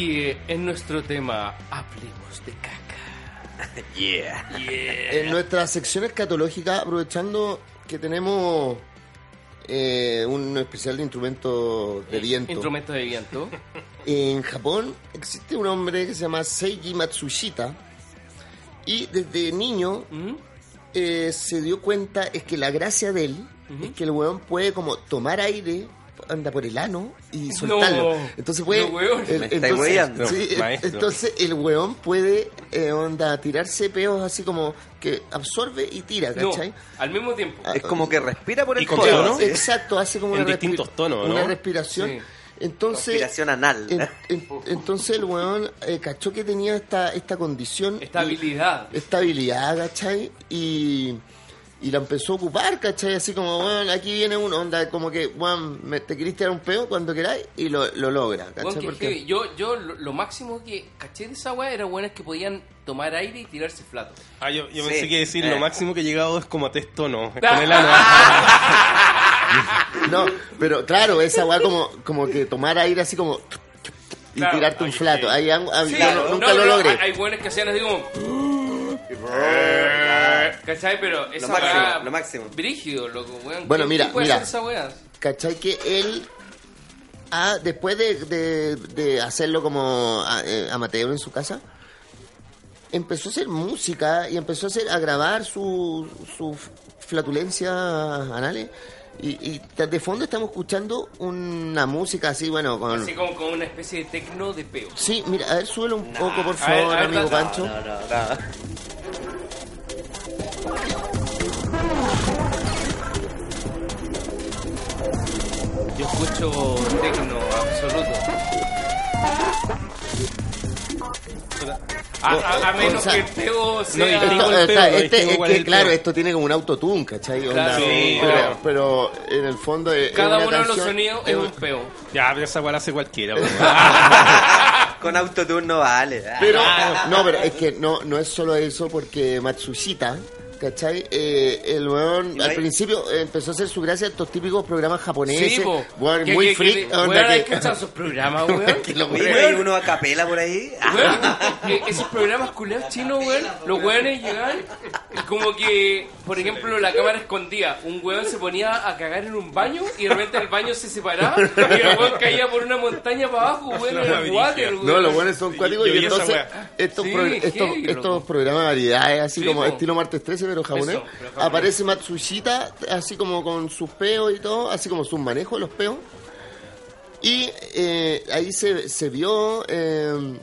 Y eh, en nuestro tema, hablemos de caca. [LAUGHS] Yeah. En nuestra sección escatológica, aprovechando que tenemos eh, un especial de instrumentos de viento. Instrumentos de viento. En Japón existe un hombre que se llama Seiji Matsushita y desde niño ¿Mm? eh, se dio cuenta es que la gracia de él es que el weón puede como tomar aire anda por el ano y soltarlo. No. entonces puede No, el- entonces, sí, Maestro. entonces el weón puede eh, onda tirarse peos así como que absorbe y tira, No, ¿cachai? al mismo tiempo. Ah, Es como que respira por el tono, ¿no? Exacto, hace como En una, distintos respira- tonos, ¿no? una respiración. Sí. Entonces, Respiración anal. en- en- entonces el weón eh, cachó que tenía esta, esta condición. Esta habilidad. y- esta habilidad, ¿cachai? Y, y la empezó a ocupar, ¿cachai? Así como, bueno, aquí viene uno, onda, como que, bueno, me- te querés tirar un peo cuando queráis y lo, lo logra, ¿cachai? Que Porque- yo, yo lo, lo máximo que caché de esa weá era buenas que podían tomar aire y tirarse flato. Ah, yo, yo Sí. pensé que decir Eh. lo máximo que he llegado es como a testono. [LAUGHS] Con el ano. No, pero claro, esa weá como, como que tomar aire así como... Y Claro. tirarte un flato. sí. Ahí, hago- ah, Sí, yo no- nunca no, lo no, logré. Hay, hay buenas que hacían así como. ¿Cachai? Pero esa máximo, weá. lo máximo. Brígido, loco, weón. Bueno, ¿Quién- mira, puede mira. hacer esa weá? ¿Cachai? Que él, ah, después de, de- de hacerlo como ah, eh, amateur en su casa, empezó a hacer música y empezó a, hacer, a grabar su, su flatulencia anales. Y, y de fondo estamos escuchando una música así, bueno, con... Así como con una especie de tecno de peo. Sí, mira, a ver, súbelo un poco, por a ver, favor, a ver, amigo no, Pancho. No, no, no. Yo escucho tecno absoluto. A, a- a menos o sea, que el peo no, sea. Esto, el peo, no este, distingo es que, claro, peo. esto tiene como un autotune, ¿cachai? Claro, sí, pero, claro. pero en el fondo Cada uno de los sonidos es un peo. Ya, pero esa la hace cualquiera. [LAUGHS] Con autotune no vale. Pero, no, pero es que no, no es solo eso, porque Matsushita, ¿cachai? Eh, el weón al hay- principio eh, empezó a hacer su gracia a estos típicos programas japoneses. Sí, po. weón, muy que- freak. onda weón, hay que- echar sus programas, weón. [LAUGHS] que lo weón- ¿no hay uno a capela por ahí? [LAUGHS] Weón, eh, esos programas culeados chinos, weón, los weones llegaban como que, por ejemplo, la cámara escondía, un weón se ponía a cagar en un baño y de repente el baño se separaba y el weón caía por una montaña para abajo, weón, en el water, weón. No, los buenos son cuáticos y entonces estos, Sí, pro- estos, heavy, estos programas de variedades, así Sí, como po. estilo martes 13, pero japonés, Eso, pero japonés. aparece Matsushita, así como con sus peos y todo, así como su manejo de los peos. Y eh, ahí se, se vio eh,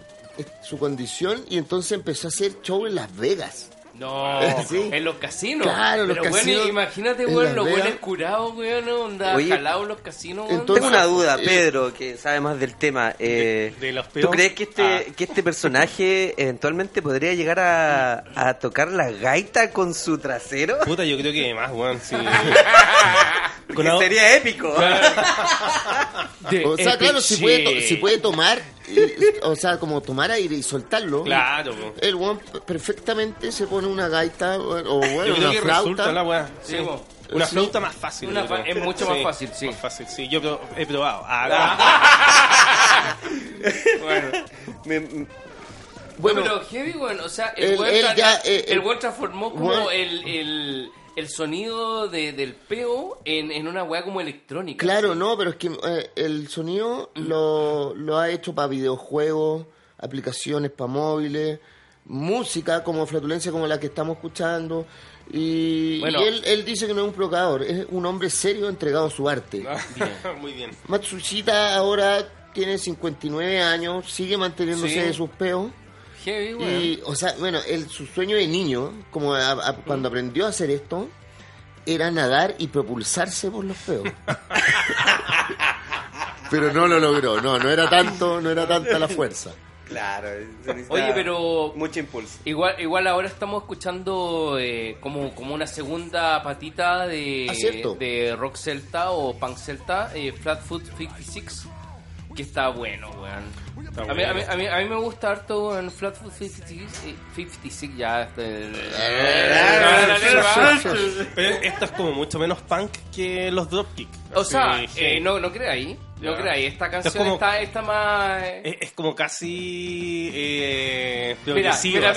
su condición y entonces empezó a hacer show en Las Vegas. No, [LAUGHS] Sí. en los casinos. Claro, los Pero, casinos imagínate, en weón, los weones curados, weón, onda, Oye, jalados en los casinos, weón. entonces- Tengo una duda, eh, Pedro, que sabe más del tema. Eh, De- de los ¿Tú crees que este, Ah. que este personaje eventualmente podría llegar a, a tocar la gaita con su trasero? Puta, yo creo que más, weón. Sí. [LAUGHS] Porque sería épico. [LAUGHS] De O sea, claro, si puede, si puede tomar, y- o sea, como tomar aire y soltarlo. Claro, po. El one perfectamente se pone una gaita o o bueno, Yo creo una que flauta. resulta la weá. Sí, po. Una Sí. flauta más fácil. Una yo fa- creo. es mucho más fácil, sí. Más fácil, sí. Yo pro- he probado. Ah, [LAUGHS] Bueno. Me- me- Bueno, pero heavy, weón, o sea, el weón él tra- ya, eh, el weón transformó como weón- el, el, el sonido de, del peo en, en una weá como electrónica. claro, así. no, pero es que eh, el sonido lo, lo ha hecho para videojuegos, aplicaciones para móviles, música como flatulencia como la que estamos escuchando. Y, Bueno. y él, él dice que no es un provocador, es un hombre serio entregado a su arte. [LAUGHS] Muy bien. Matsushita ahora tiene 59 años, sigue manteniéndose Sí. de sus peos. Heavy. Y, o sea, bueno, él, su sueño de niño, como a- a- cuando aprendió a hacer esto, era nadar y propulsarse por los peos. [LAUGHS] Pero no lo logró, no, no era tanto, no era tanta la fuerza. Claro. Oye, pero Mucho impulso. Igual, igual ahora estamos escuchando eh, como, como una segunda patita de, Ah, de rock celta o punk celta, eh, Flatfoot 56, que está bueno, weón. Está A mí, a, mí, a, mí, a mí me gusta harto en Flatfoot 56, eh, 56 ya. Este, Pero esto es como mucho menos punk que los Dropkick. O sea, Sí, eh, no, no creáis. No creáis. Esta es canción como- está, está más. eh, Es, es como casi eh, Mira, mira, así. mira.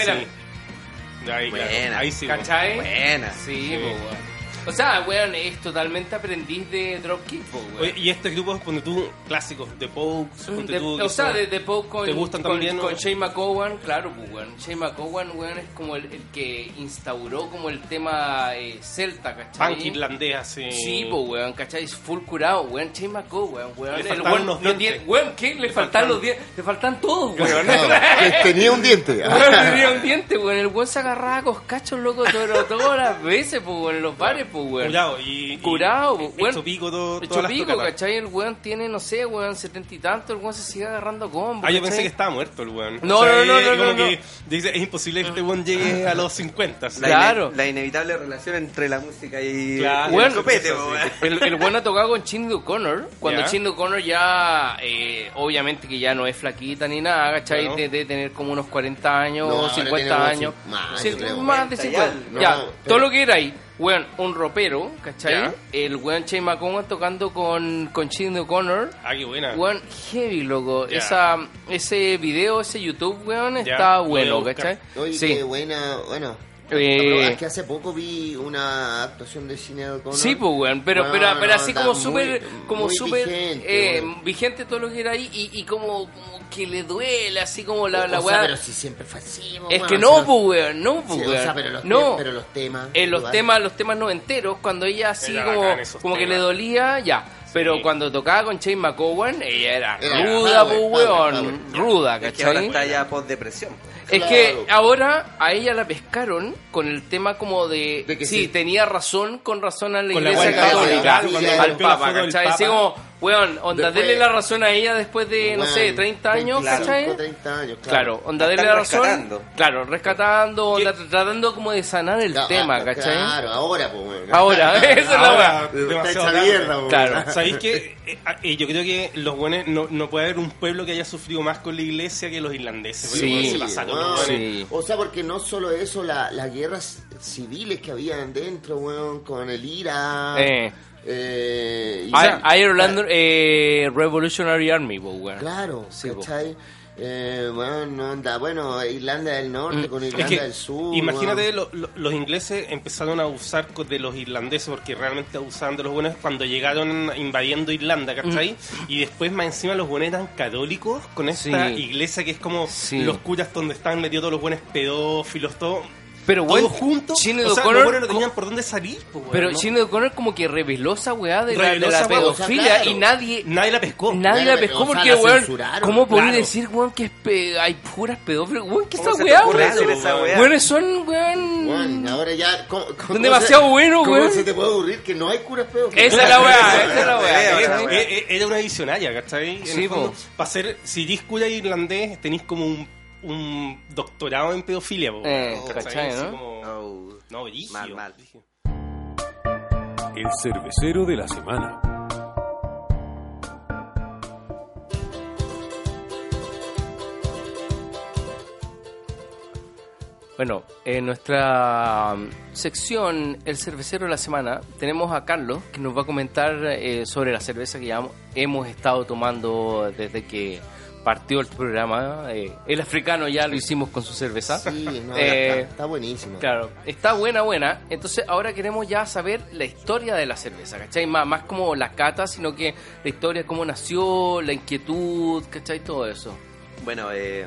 Ahí, claro. Ahí sí. ¿Cachai? Buena. Sí, Sí. weón. O sea, weón, es totalmente aprendiz de Dropkick, po, weón. Oye, y este grupo, ponte tú, clásicos, de Pokes, ponte De- tú. que o sea, de, de con, ¿Te gustan con, también, con no? Shane McGowan, claro, pues, weón. Shane McGowan, weón, es como el, el que instauró como el tema eh, celta, ¿cachai? Punk irlandés, así. Sí, pues, weón, ¿cachai? Es full curado, weón. Shane McGowan, weón. Le El weón no dientes. tiene- weón, ¿qué? Le, faltan faltan- los dientes. Le faltan todos, weón. [LAUGHS] Tenía un diente. Weón, tenía un diente, weón. El weón se agarraba a coscachos, loco, todo- todas las veces, pues, weón, en los bares, pues, weón. Curado y. Curado, y- weón. Hecho pico todo, Hecho pico. ¿cachai? El weón tiene, no sé, weón, setenta y tanto, el weón se sigue agarrando combo. Ah, yo pensé que estaba muerto el weón. No, no, no, eh, no, como no, que no. Dice, es imposible que este weón llegue a los 50. así. La, Claro. ine- la inevitable relación entre la música y, Claro. y Bueno, el copete, weón. El, el bueno ha tocado con Chindy O'Connor. Cuando Ya. Chindy O'Connor ya, eh, obviamente que ya no es flaquita ni nada, ¿cachai? Claro. De, de tener como unos 40 años, No, ahora 50 tiene como años. más, Sí, más de 40 50. ya. Ya, No, todo lo que era ahí. Weón, un ropero, ¿cachai? El weón Shane McCowan tocando con, con O'Connor. Ah, qué buena. Weón, heavy, loco. Esa, ese video, ese YouTube, weón, está bueno. ¿cachai? Oye, Sí. qué buena, bueno. Eh, pero es que hace poco vi una actuación de cine de O'Connor. Sí, pues, weón, pero, Bueno, pero, pero no, así como súper, como súper vigente, eh, vigente todo lo que era ahí y, y como, como que le duele, así como la, la o sea, weá. pero si siempre fue así, po, Es que o no, sea, pues, weón, no, pues, sí, o sea, pero los, no. te- pero los temas. en los temas, los temas noventeros, cuando ella así Era como, como que le dolía, ya. Pero cuando tocaba con Shane McCowan, ella era, Era ruda, pues, weón, ruda, Es que ahora ¿cachai? está ya post-depresión. Es que Claro. ahora a ella la pescaron con el tema como de, De que sí, sí. tenía razón con razón a la Con la iglesia del católica, cuando al la Papa, ¿cachai? Así como, weón, onda, Después- dele la razón a ella después de, no sé, Weón, 30 años, 25, ¿cachai? 30 años, Claro, onda, La dele la razón. rescatando. Claro, rescatando, onda, tratando como de sanar el Claro, tema, ¿cachai? Claro, ahora, pues, weón. Ahora, [LAUGHS] [LAUGHS] esa es la. Claro. ¿Sabéis que yo creo que los buenos no, no puede haber un pueblo que haya sufrido más con la iglesia que los irlandeses? porque, Sí, weón, se pasaron weón. los buenos. Sí. O sea, porque no solo eso, la- las guerras civiles que habían dentro, weón, con el IRA. Eh. eh, y- I- Ireland eh, Revolutionary Army, weón. Claro, Sí. Eh, bueno, no anda, bueno, Irlanda del Norte con Mm. Es Irlanda que, del Sur. imagínate, weón. lo- lo- los ingleses empezaron a abusar de los irlandeses porque realmente abusaban de los buenos cuando llegaron invadiendo Irlanda, ¿cachai? Y después más encima los buenos eran católicos con esta Sí. iglesia que es como Sí. los curas donde están metidos todos los buenos pedófilos, todo. Pero, todos weón, juntos. Sinead o sea, O'Connor- no tenían por dónde salir. pues, weón, Pero ¿no? Sinead O'Connor como que reveló esa weá de la, de la esa weá, o sea, pedofilia claro. y nadie... Nadie la pescó. Nadie Claro, la pescó porque, weón. ¿cómo podés Claro. decir, weón, que es pe- hay puras pedófilas? Weón, ¿qué ¿Cómo esa weá, weón? Weones son, weón... Weón, ahora ya. ¿cómo- cómo Son demasiado se- buenos, ¿Cómo weón. se te puede ocurrir que no hay curas pedos? Esa es la weá, esa es la weá. eh. Eh, eh, Era una visionaria, ¿cachai? Sí, para ser, si eres cura irlandés, tenéis como un, un doctorado en pedofilia, po, Eh, ¿cachai? ¿cachai, Así no? como- Oh, No, brígido, Mal, mal. El cervecero de la semana. Bueno, en nuestra um, sección El Cervecero de la Semana tenemos a Carlos que nos va a comentar eh, sobre la cerveza que ya hemos estado tomando desde que partió el programa. Eh, el africano ya lo hicimos con su cerveza. Sí, no, Eh, está, está buenísimo. Claro, está buena, buena. Entonces ahora queremos ya saber la historia de la cerveza, ¿cachai? Más, más como la cata, sino que la historia, cómo nació, la inquietud, ¿cachai? Todo eso. Bueno, eh,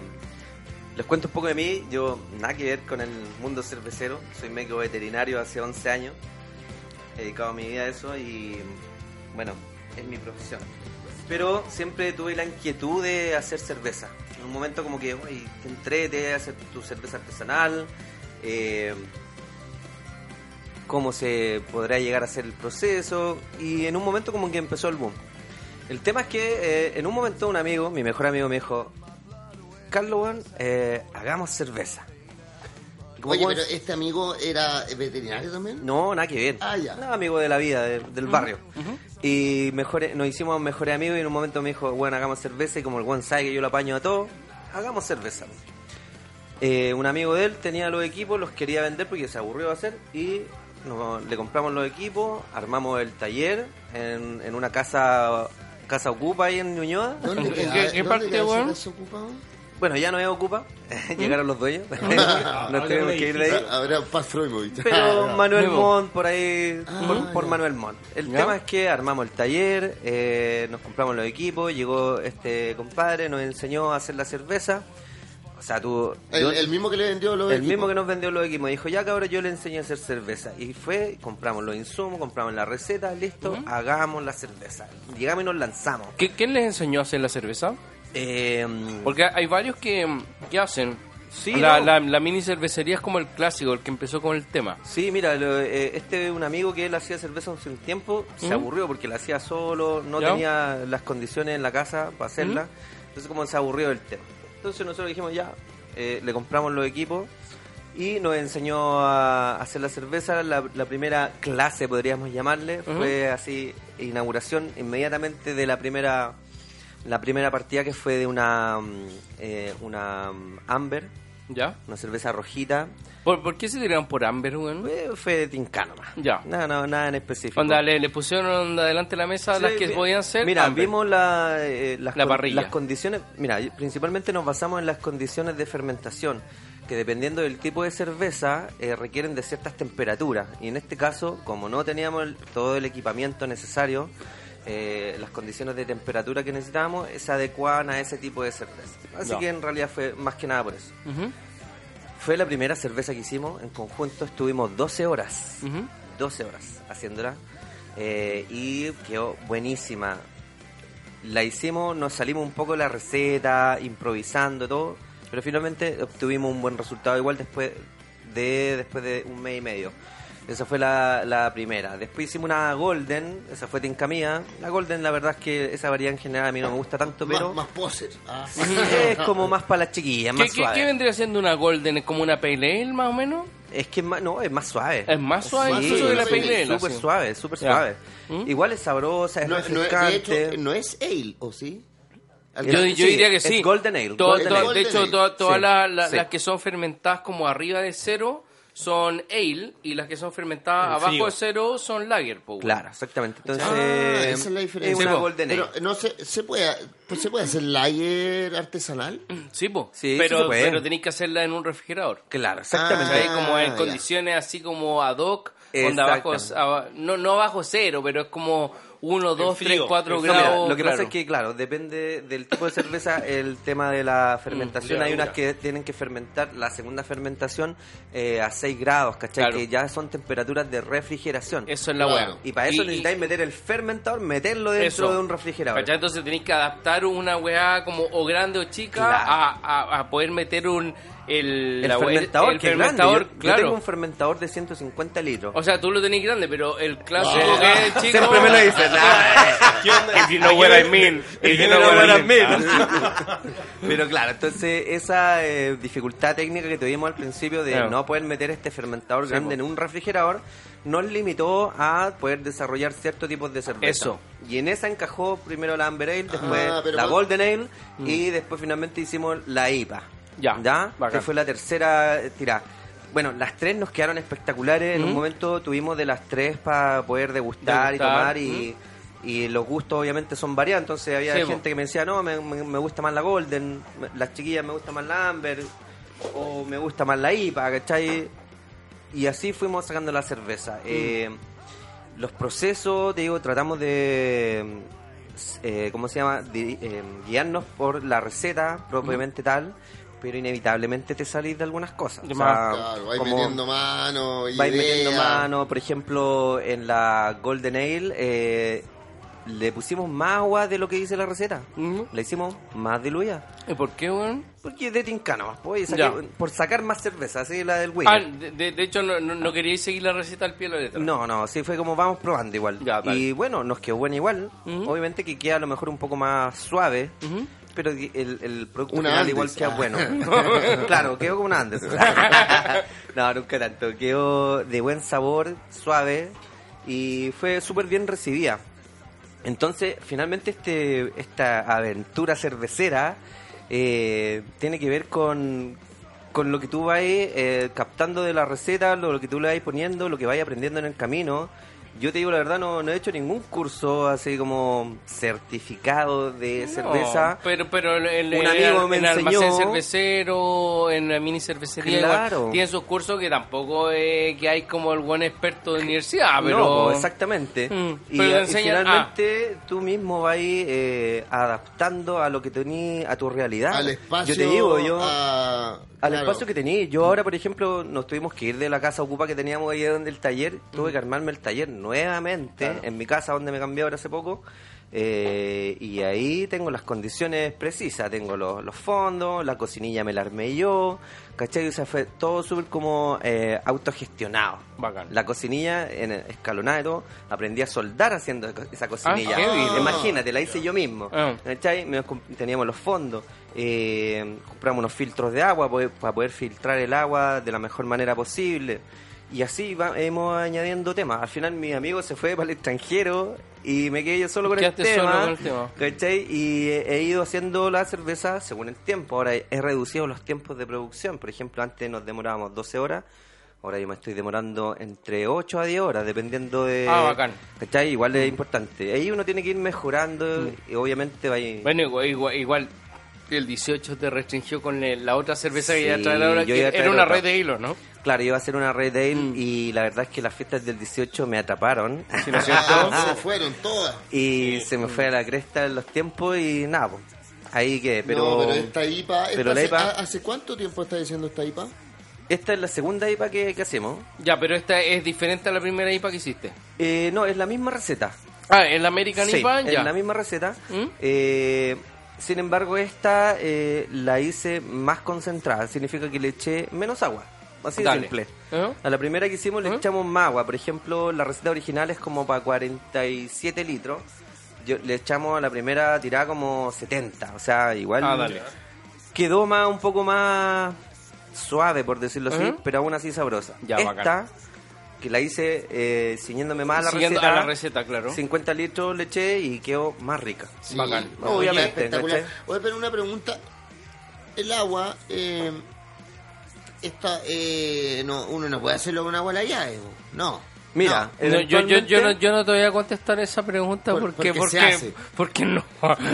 les cuento un poco de mí. Yo nada que ver con el mundo cervecero. Soy médico veterinario hace 11 años. He dedicado mi vida a eso y, bueno, es mi profesión. Pero siempre tuve la inquietud de hacer cerveza. En un momento como que, uy, te entrete, hacer tu cerveza artesanal. eh, cómo se podrá llegar a hacer el proceso. Y en un momento como que empezó el boom. El tema es que eh, en un momento un amigo, mi mejor amigo, me dijo, Carlos, eh, hagamos cerveza. Oye, pero este amigo era veterinario también. No, nada que ver. Ah, ya. No, amigo de la vida, de- del barrio. Y mejores, nos hicimos mejores amigos y en un momento me dijo, bueno, hagamos cerveza y como el buen sabe que yo lo apaño a todo, hagamos cerveza. Eh, un amigo de él tenía los equipos, los quería vender porque se aburrió de hacer y nos- le compramos los equipos, armamos el taller en, en una casa casa ocupa ahí en Ñuñoa. ¿Dónde ¿En queda- qué- qué dónde parte, queda weón? Bueno, ya no es ocupa, [LAUGHS] llegaron los dueños, Ah, [LAUGHS] nos tuvimos que ir de ahí. Habrá Paz Freud. Pero Manuel Nuevo. Montt, por ahí, por, Ah, por. Manuel Montt. El ¿Ya? tema es que armamos el taller, eh, nos compramos los equipos, llegó este compadre, nos enseñó a hacer la cerveza. O sea, tú... yo- El, el mismo que le vendió los el equipos. mismo que nos vendió los equipos dijo, ya cabrón, yo le enseñé a hacer cerveza. Y fue, compramos los insumos, compramos la receta, listo, hagamos la cerveza. Llegamos y nos lanzamos. ¿Qué- ¿Quién les enseñó a hacer la cerveza? Eh, Porque hay varios que, que hacen. Sí, la, no. la, la mini cervecería es como el clásico, el que empezó con el tema. Sí, mira, lo- eh, este un amigo que él hacía cerveza hace un tiempo se ¿Mm? aburrió porque la hacía solo, no ¿Ya? tenía las condiciones en la casa para hacerla. ¿Mm? Entonces como se aburrió del tema. Entonces nosotros dijimos ya, eh, le compramos los equipos y nos enseñó a hacer la cerveza. La, la primera clase, podríamos llamarle, fue así, inauguración inmediatamente de la primera la primera partida que fue de una mm, eh, una mm, Amber, ¿Ya? una cerveza rojita. ¿Por, por qué se tiraron por Amber, weón? Eh, Fue de tincano más. Ya. Nada, no, nada en específico. Onda, le, le pusieron adelante la mesa las que podían ser. Mira, Amber. vimos la, eh, las, La con- parrilla. las condiciones. Mira, principalmente nos basamos en las condiciones de fermentación, que dependiendo del tipo de cerveza eh, requieren de ciertas temperaturas. Y en este caso, como no teníamos el- todo el equipamiento necesario, eh, las condiciones de temperatura que necesitábamos se adecuaban a ese tipo de cerveza. Así que en realidad fue más que nada por eso. Fue la primera cerveza que hicimos en conjunto, estuvimos 12 horas. 12 horas haciéndola eh, y quedó buenísima. La hicimos, nos salimos un poco de la receta, improvisando todo, pero finalmente obtuvimos un buen resultado igual después de después de un mes y medio. Esa fue la, la primera. Después hicimos una Golden, esa fue Tinca mía. La Golden, la verdad es que esa variedad en general a mí no me gusta tanto, pero Más, más poser. Ah. [LAUGHS] es como más para las chiquillas, ¿Qué, más qué, suave. qué vendría siendo una Golden? ¿Es como una Pale Ale, más o menos? Es que es más, no, es más suave. Es más suave Sí, incluso que la Pale Ale. Súper suave, súper suave. ¿Mm? Igual es sabrosa, es No, no, de refrescante. hecho, no es ale, ¿o sí? Yo, yo Sí, diría que es sí. Golden Ale, To- Golden Ale. de hecho, todas sí. las que son fermentadas como arriba de cero son ale y las que son fermentadas En abajo frío. de cero son lager. po, weón. Claro, exactamente. Entonces, Ah, esa es la diferencia. Es una Sí, po. Golden Ale. Pero no se, se puede, pues se puede hacer lager artesanal. [CLEARS THROAT] Sí, po. Sí, sí pero, puede. pero tenéis que hacerla en un refrigerador. Claro, exactamente. Ah, como en ya. condiciones así como ad hoc, donde abajo, Exactamente. aba- no, no abajo cero, pero es como 1, 2, 3, frío, 4 en No, mira, grados. lo que claro. pasa es que, claro, depende del tipo de cerveza, el tema de la fermentación. Mm, Hay unas que tienen que fermentar la segunda fermentación eh, a 6 grados, ¿cachai? Claro. Que ya son temperaturas de refrigeración. Eso es la Claro. weá. Y para eso necesitáis meter el fermentador, meterlo dentro Eso. de un refrigerador. ¿Cachai? Entonces tenéis que adaptar una weá como o grande o chica Claro. a, a- a poder meter un el, El la weá- fermentador, el que fermentador, grande. Yo- Yo, claro. tengo un fermentador de 150 litros. O sea, tú lo tenés grande, pero el clásico Ah. que es [LAUGHS] chico. Siempre me lo dicen. [LAUGHS] "Ah, ¿Qué onda? If you know what I mean. If you know what I mean. Pero claro, entonces esa eh, dificultad técnica que tuvimos al principio de Claro. no poder meter este fermentador Sí, grande po. en un refrigerador nos limitó a poder desarrollar ciertos tipos de cerveza. Eso. Y en esa encajó primero la Amber Ale, después Ah, pero la Golden Ale y después finalmente hicimos la IPA. Ya, bacán. Que fue la tercera tirada. Bueno, las tres nos quedaron espectaculares. En un Mm. momento tuvimos de las tres para poder degustar, y tomar y, y los gustos obviamente son variados. Entonces había Sí, po. gente que me decía, no, me, me- me gusta más la Golden, las chiquillas me gusta más la Amber o me gusta más la IPA, ¿cachai? Y así fuimos sacando la cerveza. Eh, los procesos, te digo, tratamos de, eh, ¿cómo se llama? De, eh, guiarnos por la receta propiamente tal, pero inevitablemente te salís de algunas cosas. De O sea, más. Claro, vais como- metiendo mano, vais idea. metiendo mano, por ejemplo, en la Golden Ale eh, le pusimos más agua de lo que dice la receta. Ujú. Le hicimos más diluida. ¿Y por qué, weón? Porque es de tincano, más, pues, por sacar más cerveza, así la del Ah, Wiener. de, de- hecho, no, no, no queríais seguir la receta al pie de la letra. No, no, sí fue como vamos probando igual. Ya, y bueno, nos quedó bueno igual. Ujú. Obviamente que queda a lo mejor un poco más suave, Ujú. Pero el, el producto Una final Andes. igual queda bueno. [LAUGHS] [LAUGHS] claro, quedó como una Andes. [LAUGHS] no, nunca tanto. Quedó de buen sabor, suave y fue súper bien recibida. Entonces, finalmente este esta aventura cervecera eh, tiene que ver con con lo que tú vas eh, captando de la receta, lo, lo que tú le vas poniendo, lo que vas aprendiendo en el camino. Yo te digo la verdad, no, no he hecho ningún curso así como certificado de cerveza. Pero, pero el, el- Un amigo el- me en enseñó. almacén cervecero, en la mini cervecería, Claro. igual, tienen sus cursos que tampoco es que hay como el buen experto de universidad, pero... No, pues, exactamente. Mm, y, pero y enseñan- finalmente tú mismo vas eh, adaptando a lo que tenías, a tu realidad. Al espacio. Yo te digo, yo... a- Al claro. espacio que tenías. Yo ahora, por ejemplo, nos tuvimos que ir de la casa ocupa que teníamos ahí donde el taller. Tuve que armarme el taller nuevamente Claro. en mi casa donde me cambié ahora hace poco. Eh, y ahí tengo las condiciones precisas. Tengo los, los fondos, la cocinilla me la armé yo. ¿Cachai? O sea, fue todo súper como eh, autogestionado. Bacán. La cocinilla en escalonada y todo. Aprendí a soldar haciendo esa cocinilla. Ah. Imagínate, la hice yo mismo. Ah. ¿Cachai? Teníamos los fondos. eh, compramos unos filtros de agua para poder filtrar el agua de la mejor manera posible. Y así va- hemos añadiendo temas. Al final mi amigo se fue para el extranjero y me quedé yo solo con el tema. solo con el tema. ¿cachai? Y he, he ido haciendo la cerveza según el tiempo. Ahora he, he reducido los tiempos de producción. Por ejemplo, antes nos demorábamos 12 horas. Ahora yo me estoy demorando entre 8 a 10 horas, dependiendo de... Ah, bacán. ¿Cachai? Igual es importante. Ahí uno tiene que ir mejorando y obviamente va a ir... Bueno, igual, igual, igual el 18 te restringió con la otra cerveza que Sí, iba a traer ahora, yo que iba a traer era una otra. red de hilo, ¿no? Claro, iba a hacer una Red Ale Mm. y la verdad es que las fiestas del 18 me atraparon. ¿Sí, no es [LAUGHS] se fueron todas. y se me fue a la cresta en los tiempos y nada, pues. Ahí que, pero, no, pero esta IPA, esta pero la hace, IPA- ¿ha- ¿hace cuánto tiempo está diciendo esta IPA? esta es la segunda IPA que, que hacemos. Ya, pero esta es diferente a la primera IPA que hiciste. Eh, no, es la misma receta. Ah, el American Sí, IPA, es ya. la misma receta. ¿Mm? Eh, sin embargo, esta eh, la hice más concentrada. Significa que le eché menos agua. Así de Dale. simple. A la primera que hicimos le echamos más agua. Por ejemplo, la receta original es como para 47 litros. Yo, le echamos a la primera tirada como 70. O sea, igual Ah, dale. quedó más un poco más suave, por decirlo así, pero aún así sabrosa. Ya, Esta, bacán. Que la hice eh, ciñéndome más a la Siguiendo receta. a la receta, claro. 50 litros le eché y quedó más rica. Sí, Bacán. no, Obviamente, espectacular. ¿cachai? Oye, pero una pregunta. El agua, eh, esta, eh, no, uno no puede hacerlo con agua a la llave, ¿no? Mira, No, yo, yo, yo, no, yo no te voy a contestar esa pregunta Por- porque, porque se porque, hace. porque no.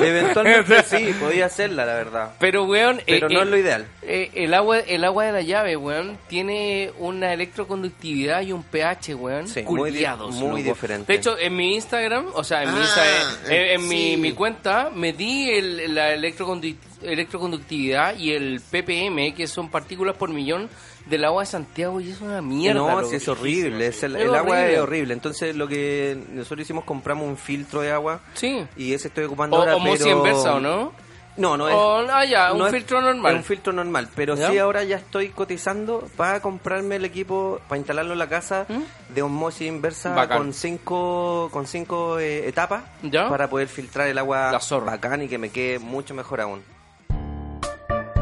Eventualmente [LAUGHS] sí, podía hacerla, la verdad. Pero, weón, Pero eh, no eh, es lo ideal. eh, el agua el agua de la llave, weón, tiene una electroconductividad y un pH, weón, Sí, muy culiados, muy diferente. De hecho, en mi Instagram, o sea, en mi, Ah, Insta- eh, en, eh, mi, sí. mi cuenta, me di el, la electrocondu- electroconductividad y el ppm, que son partículas por millón del agua de Santiago, y es una mierda. no, si es horrible, es el, Es el agua horrible. es horrible. Entonces lo que nosotros hicimos, compramos un filtro de agua Sí. y ese estoy ocupando O, ahora, o pero... inversa, ¿o no? No, no es... O, ah, ya, un es- filtro normal. es un filtro normal, pero ¿Ya? sí ahora ya estoy cotizando para comprarme el equipo, para instalarlo en la casa de osmosis inversa ¿Mm? Bacán. con cinco, con cinco eh, etapas ¿Ya? para poder filtrar el agua La zorra. bacán y que me quede mucho mejor aún.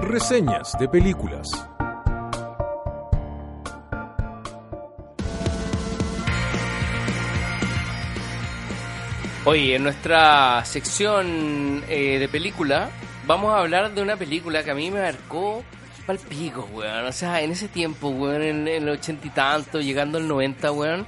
Reseñas de películas. Oye, en nuestra sección eh, de película vamos a hablar de una película que a mí me marcó pal pico, weón. O sea, en ese tiempo, weón, en, en el ochenta y tanto, llegando al 90, weón.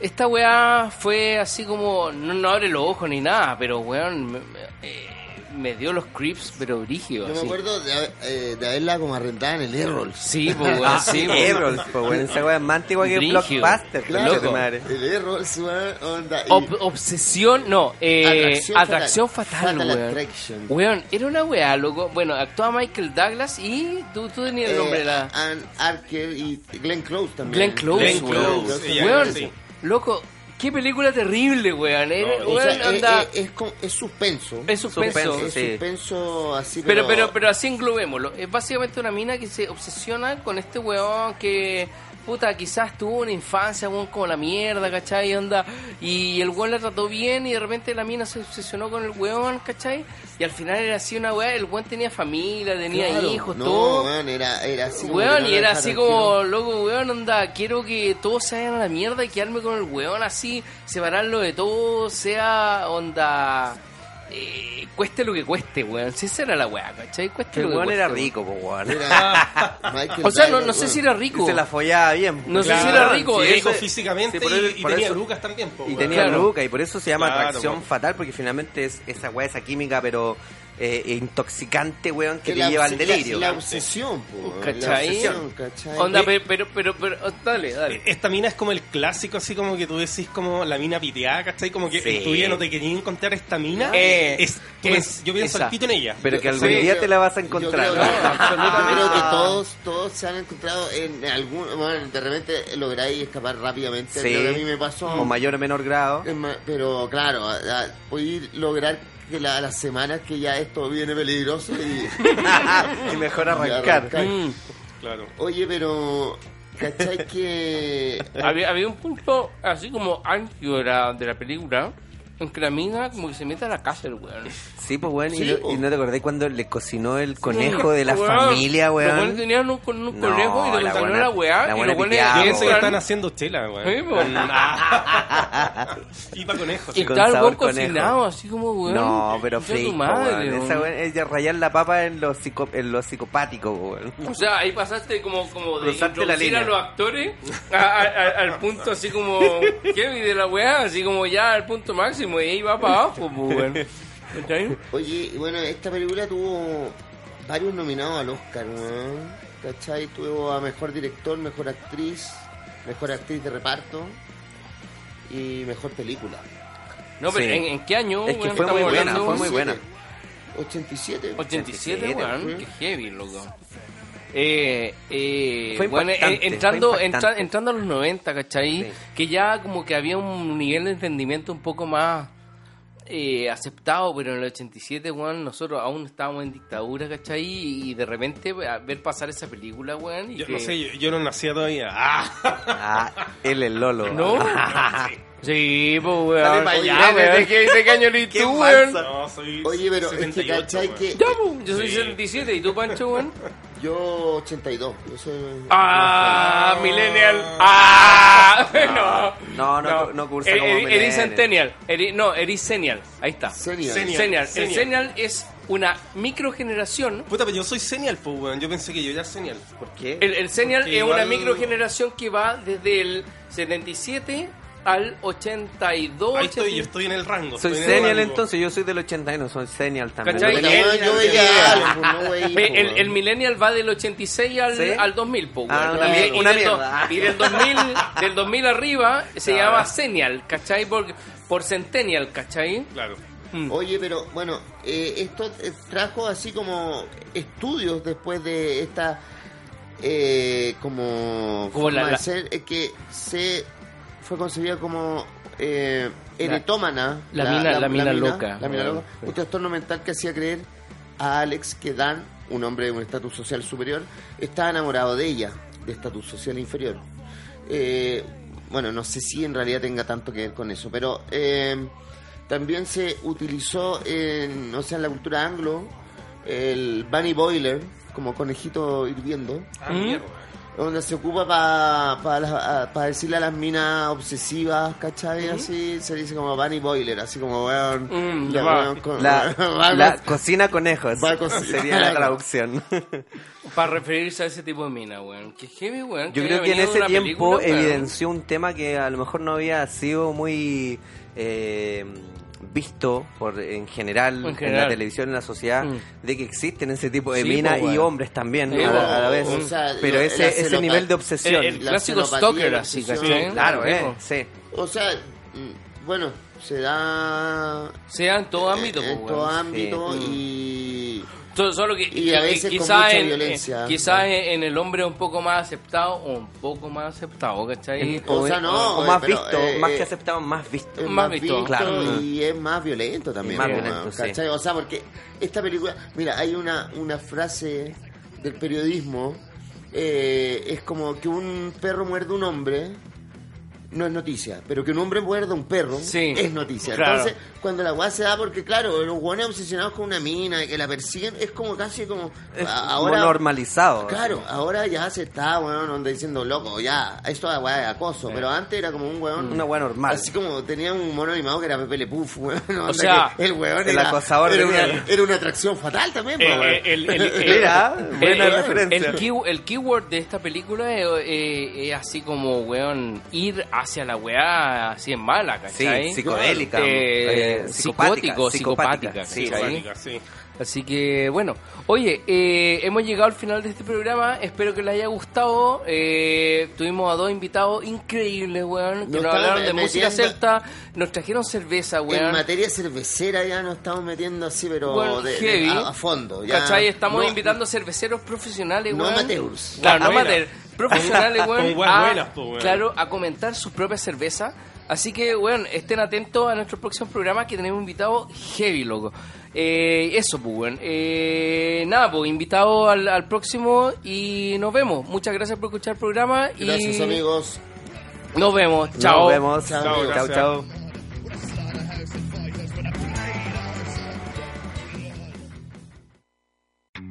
Esta weá fue así como, no, no abre los ojos ni nada, pero weón, me, me- eh, me dio los creeps, pero brígidos. Yo me así. acuerdo de, haber- eh, de haberla como arrendada en el Errol. Sí, pues weón, sí, pues. Errol, pues, esa wea es más antigua que Brígido. Blockbuster, Claro, madre. el Errol, weón, onda. y- Ob- obsesión, no, eh, Atracción atracción, fatal. fatal, weón. Weón, era una weá, loco. Bueno, actuaba Michael Douglas y tú, tú tenías el eh, nombre de la... Ann Archer y Glenn Close también. Glenn Close, Glenn weón. Close, sí, Weón, sí. loco, qué película terrible, weón. Era- O weón, sea, anda- es, es, es con- es suspenso. es suspenso. suspenso, Es sí. suspenso así, Pero, pero, pero así englobémoslo. Es básicamente una mina que se obsesiona con este weón que, puta, quizás tuvo una infancia, weón, como la mierda, ¿cachai? Onda, y el weón la trató bien y de repente la mina se obsesionó con el weón, ¿cachai? Y al final era así una weá, el weón tenía familia, tenía Claro, hijos, no, todo. weón, era, era así. Weón, no y era así como, loco, weón, onda, quiero que todos se vayan a la mierda y quedarme con el weón así, separarlo de todo, sea, onda, eh, cueste lo que cueste, weón. Si esa era la weá, ¿cachai? Cueste El lo que weón cueste, era rico, po, weón. Era [LAUGHS] O sea, no, no sé si era rico. Se la follaba bien. No sé si era rico. sí, eh, rico físicamente sí, por y, eso- y por tenía eso- lucas también. po, Y tenía Claro. Luca, y por eso se llama Claro, atracción fatal, porque finalmente es esa weá, esa química, pero eh, intoxicante, weón, que Que te lleva al delirio. La, la obsesión, po, ¿Cachai? La obsesión, ¿cachai? Onda, Eh, pe- pero, pero, pero, oh, dale, dale. Esta mina es como el clásico, así como que tú decís como la mina piteada, ¿cachai? Como que Sí. en tu vida no te querías encontrar esta mina. Eh, es, tú es- yo pienso al pito en ella. Pero que algún Sí, día yo- te la vas a Yo encontrar. creo, ¿no? yo creo que todos, todos se han encontrado en algún. Bueno, de repente lográis escapar rápidamente. Sí. Lo que a mí me pasó. O mayor o menor grado. Pero claro, a- a- lograr que la- las semanas que ya esto viene peligroso y. [LAUGHS] y mejor y arrancar. Mm. Claro. Oye, pero. ¿Cachai que.? [LAUGHS] Había, había un punto así como álgido de la, de la película en que la mina como que se mete a la casa el weón. Sí, pues, weón. Sí, y, po. y no te acordás cuando le cocinó el conejo de la Weón, familia, Los weones weón. tenían un, con un No, conejo y le cocinó la weá la y los weones que están haciendo chela, weón. Sí, po. [LAUGHS] y para conejos. Y weón conejo. cocinado así como weón. No, pero madre, weón. weón. Esa weón es de rayar la papa en lo, psico, en lo psicopático, weón. O sea, ahí pasaste como, como de Cruzaste la introducir línea. a los actores a- a- a- al punto así como heavy de la weá, así como ya al punto máximo y ahí va para abajo, pues. [LAUGHS] ¿Cachai? Oye, y bueno, esta película tuvo varios nominados al Oscar, ¿no? ¿Cachai? Tuvo a Mejor Director, Mejor Actriz, Mejor Actriz de Reparto y Mejor Película. No, pero Sí. ¿en, en qué año? Es que weón, fue muy buena, hablando? fue muy buena. 87. 87, 87, weón, sí. qué heavy, loco. Eh, eh, Fue bueno, eh, entrando, fue entra- entrando a los 90, ¿cachai? Sí. Que ya como que había un nivel de entendimiento un poco más eh, aceptado, pero en el 87, weón, nosotros aún estábamos en dictadura, ¿cachai? Y de repente a ver pasar esa película, weón. Y Yo que- no sé, yo, yo no nacía todavía. [LAUGHS] ¡Ah! Ah, él el Lolo. ¿No? [LAUGHS] Sí, pues, weón. Oye, allá, ¿de- ¿De, weón. qué, de qué año eres ¿Qué tú, pasa? weón? No, soy Oye, pero es que 78, ¿cachai weón. que Ya, pues, yo soy Sí. 77 y tú, Pancho, weón. Yo 82? Yo soy... Ah, Millennial. Ah, [LAUGHS] [LAUGHS] no. No, no, no cursa Eh, como eri- Centennial. Eri- no, Eris Senial. Ahí está. Senior. Senial. El Senial. Senial es una microgeneración. Puta, pero yo soy senial, pues, weón. Yo pensé que yo era senial. ¿Por qué? El, el Senial Porque es una igual- microgeneración que va desde el 77 al 82. Ahí estoy, yo estoy en el rango. Soy estoy en el senial rango. entonces, yo soy del 81, soy senial también. ¿Cachai? Yo veía algo, [LAUGHS] no, güey, El, el, millennial va del 86 al, ¿Sí? al 2000, po, Ah, weón. una Y- y del do-. Y [LAUGHS] del 2000, del 2000 arriba se Claro. llama Senial, ¿cachai? Por, por Centennial, ¿cachai? Claro. Mm. Oye, pero bueno, eh, esto eh, trajo así como estudios después de esta eh, como, Como la- la- ser eh, que se fue concebida como eh, eretómana la mina- la mina loca. la mina loca, un trastorno mental que hacía creer a Alex que Dan un hombre de un estatus social superior estaba enamorado de ella de estatus social inferior Eh, bueno no sé si en realidad tenga tanto que ver con eso pero eh, también se utilizó en, o sea, en la cultura anglo el bunny boiler como conejito hirviendo, Ah, ¿Mm? mierda. Donde se ocupa para decirle a las minas obsesivas, ¿cachai? Así se dice como bunny boiler, así como weón. Mm, la ya va. weón con- La, [LAUGHS] va la con- cocina conejos sería la [LAUGHS] traducción. Para referirse a ese tipo de mina, weón. Que heavy, weón. Yo que creo que en ese tiempo película, evidenció un tema que a lo mejor no había sido muy eh, visto por en general, En la televisión, en la sociedad, Mm. de que existen ese tipo de Sí, minas po, y hombres también Sí, a, la, po. a la vez. O sea, Pero lo- ese, ese nivel de obsesión. El, el clásico stalker, así. ¿cachai? Claro, eh, sí. O sea, mm, bueno, se da Sea en todo ámbito, en po, todo ámbito Sí. y Solo que Y a veces con quizás mucha en, violencia. eh, quizás en, en el hombre un poco más aceptado o un poco más aceptado, ¿cachai? O sea, no, o más pero, visto, eh, más que aceptado, más visto. Más más visto, visto, claro. y es más violento también. Más violento, sí. ¿cachai? O sea, porque esta película, mira, hay una, una frase del periodismo, eh, es como que un perro muerde un hombre no es noticia, pero que un hombre muerda a un perro Sí, es noticia. claro. Entonces, cuando la weá se da, porque claro, los buenos obsesionados con una mina y que la persiguen, es como casi como. Es a- como ahora. normalizado. Claro, ahora ya se está, weón, onda diciendo, loco, ya, esto es weá de acoso, pero antes era como un weón. Una weá normal. Así como tenía un mono animado que era Pepe Le Puf, weón. onda sea, el weón el era, acosador era de una, era una atracción fatal también, Eh, weón. eh, el- el- [LAUGHS] el- Mira, buena el, referencia. el key- el keyword de esta película es, eh, es así como, weón, ir hacia la weá así en mala, ¿cachai? Sí, psicodélica, Eh, eh, psicótico, psicopática, psicopática, sí, ¿cachai? Simpática, sí. Así que, bueno. Oye, eh, hemos llegado al final de este programa. Espero que les haya gustado. Eh, tuvimos a dos invitados increíbles, weón, que Nos nos hablaron de música celta. Nos trajeron cerveza, En weón. materia cervecera ya nos estamos metiendo así, pero Bueno, de- de- heavy. a, a fondo. Ya, ¿Cachai? Estamos no- invitando cerveceros profesionales, No weón. amateurs. Claro, no amateurs. Profesionales, [LAUGHS] weón. A, buenas, po, weón. Claro, a comentar sus propias cervezas. Así que, weón, estén atentos a nuestros próximos programas que tenemos invitados heavy, loco. Eh, eso, pues, weón. Eh, nada, pues, invitado al, al próximo y nos vemos. Muchas gracias por escuchar el programa. y Gracias, amigos. Nos vemos. Chao. Nos vemos. Chao, chao.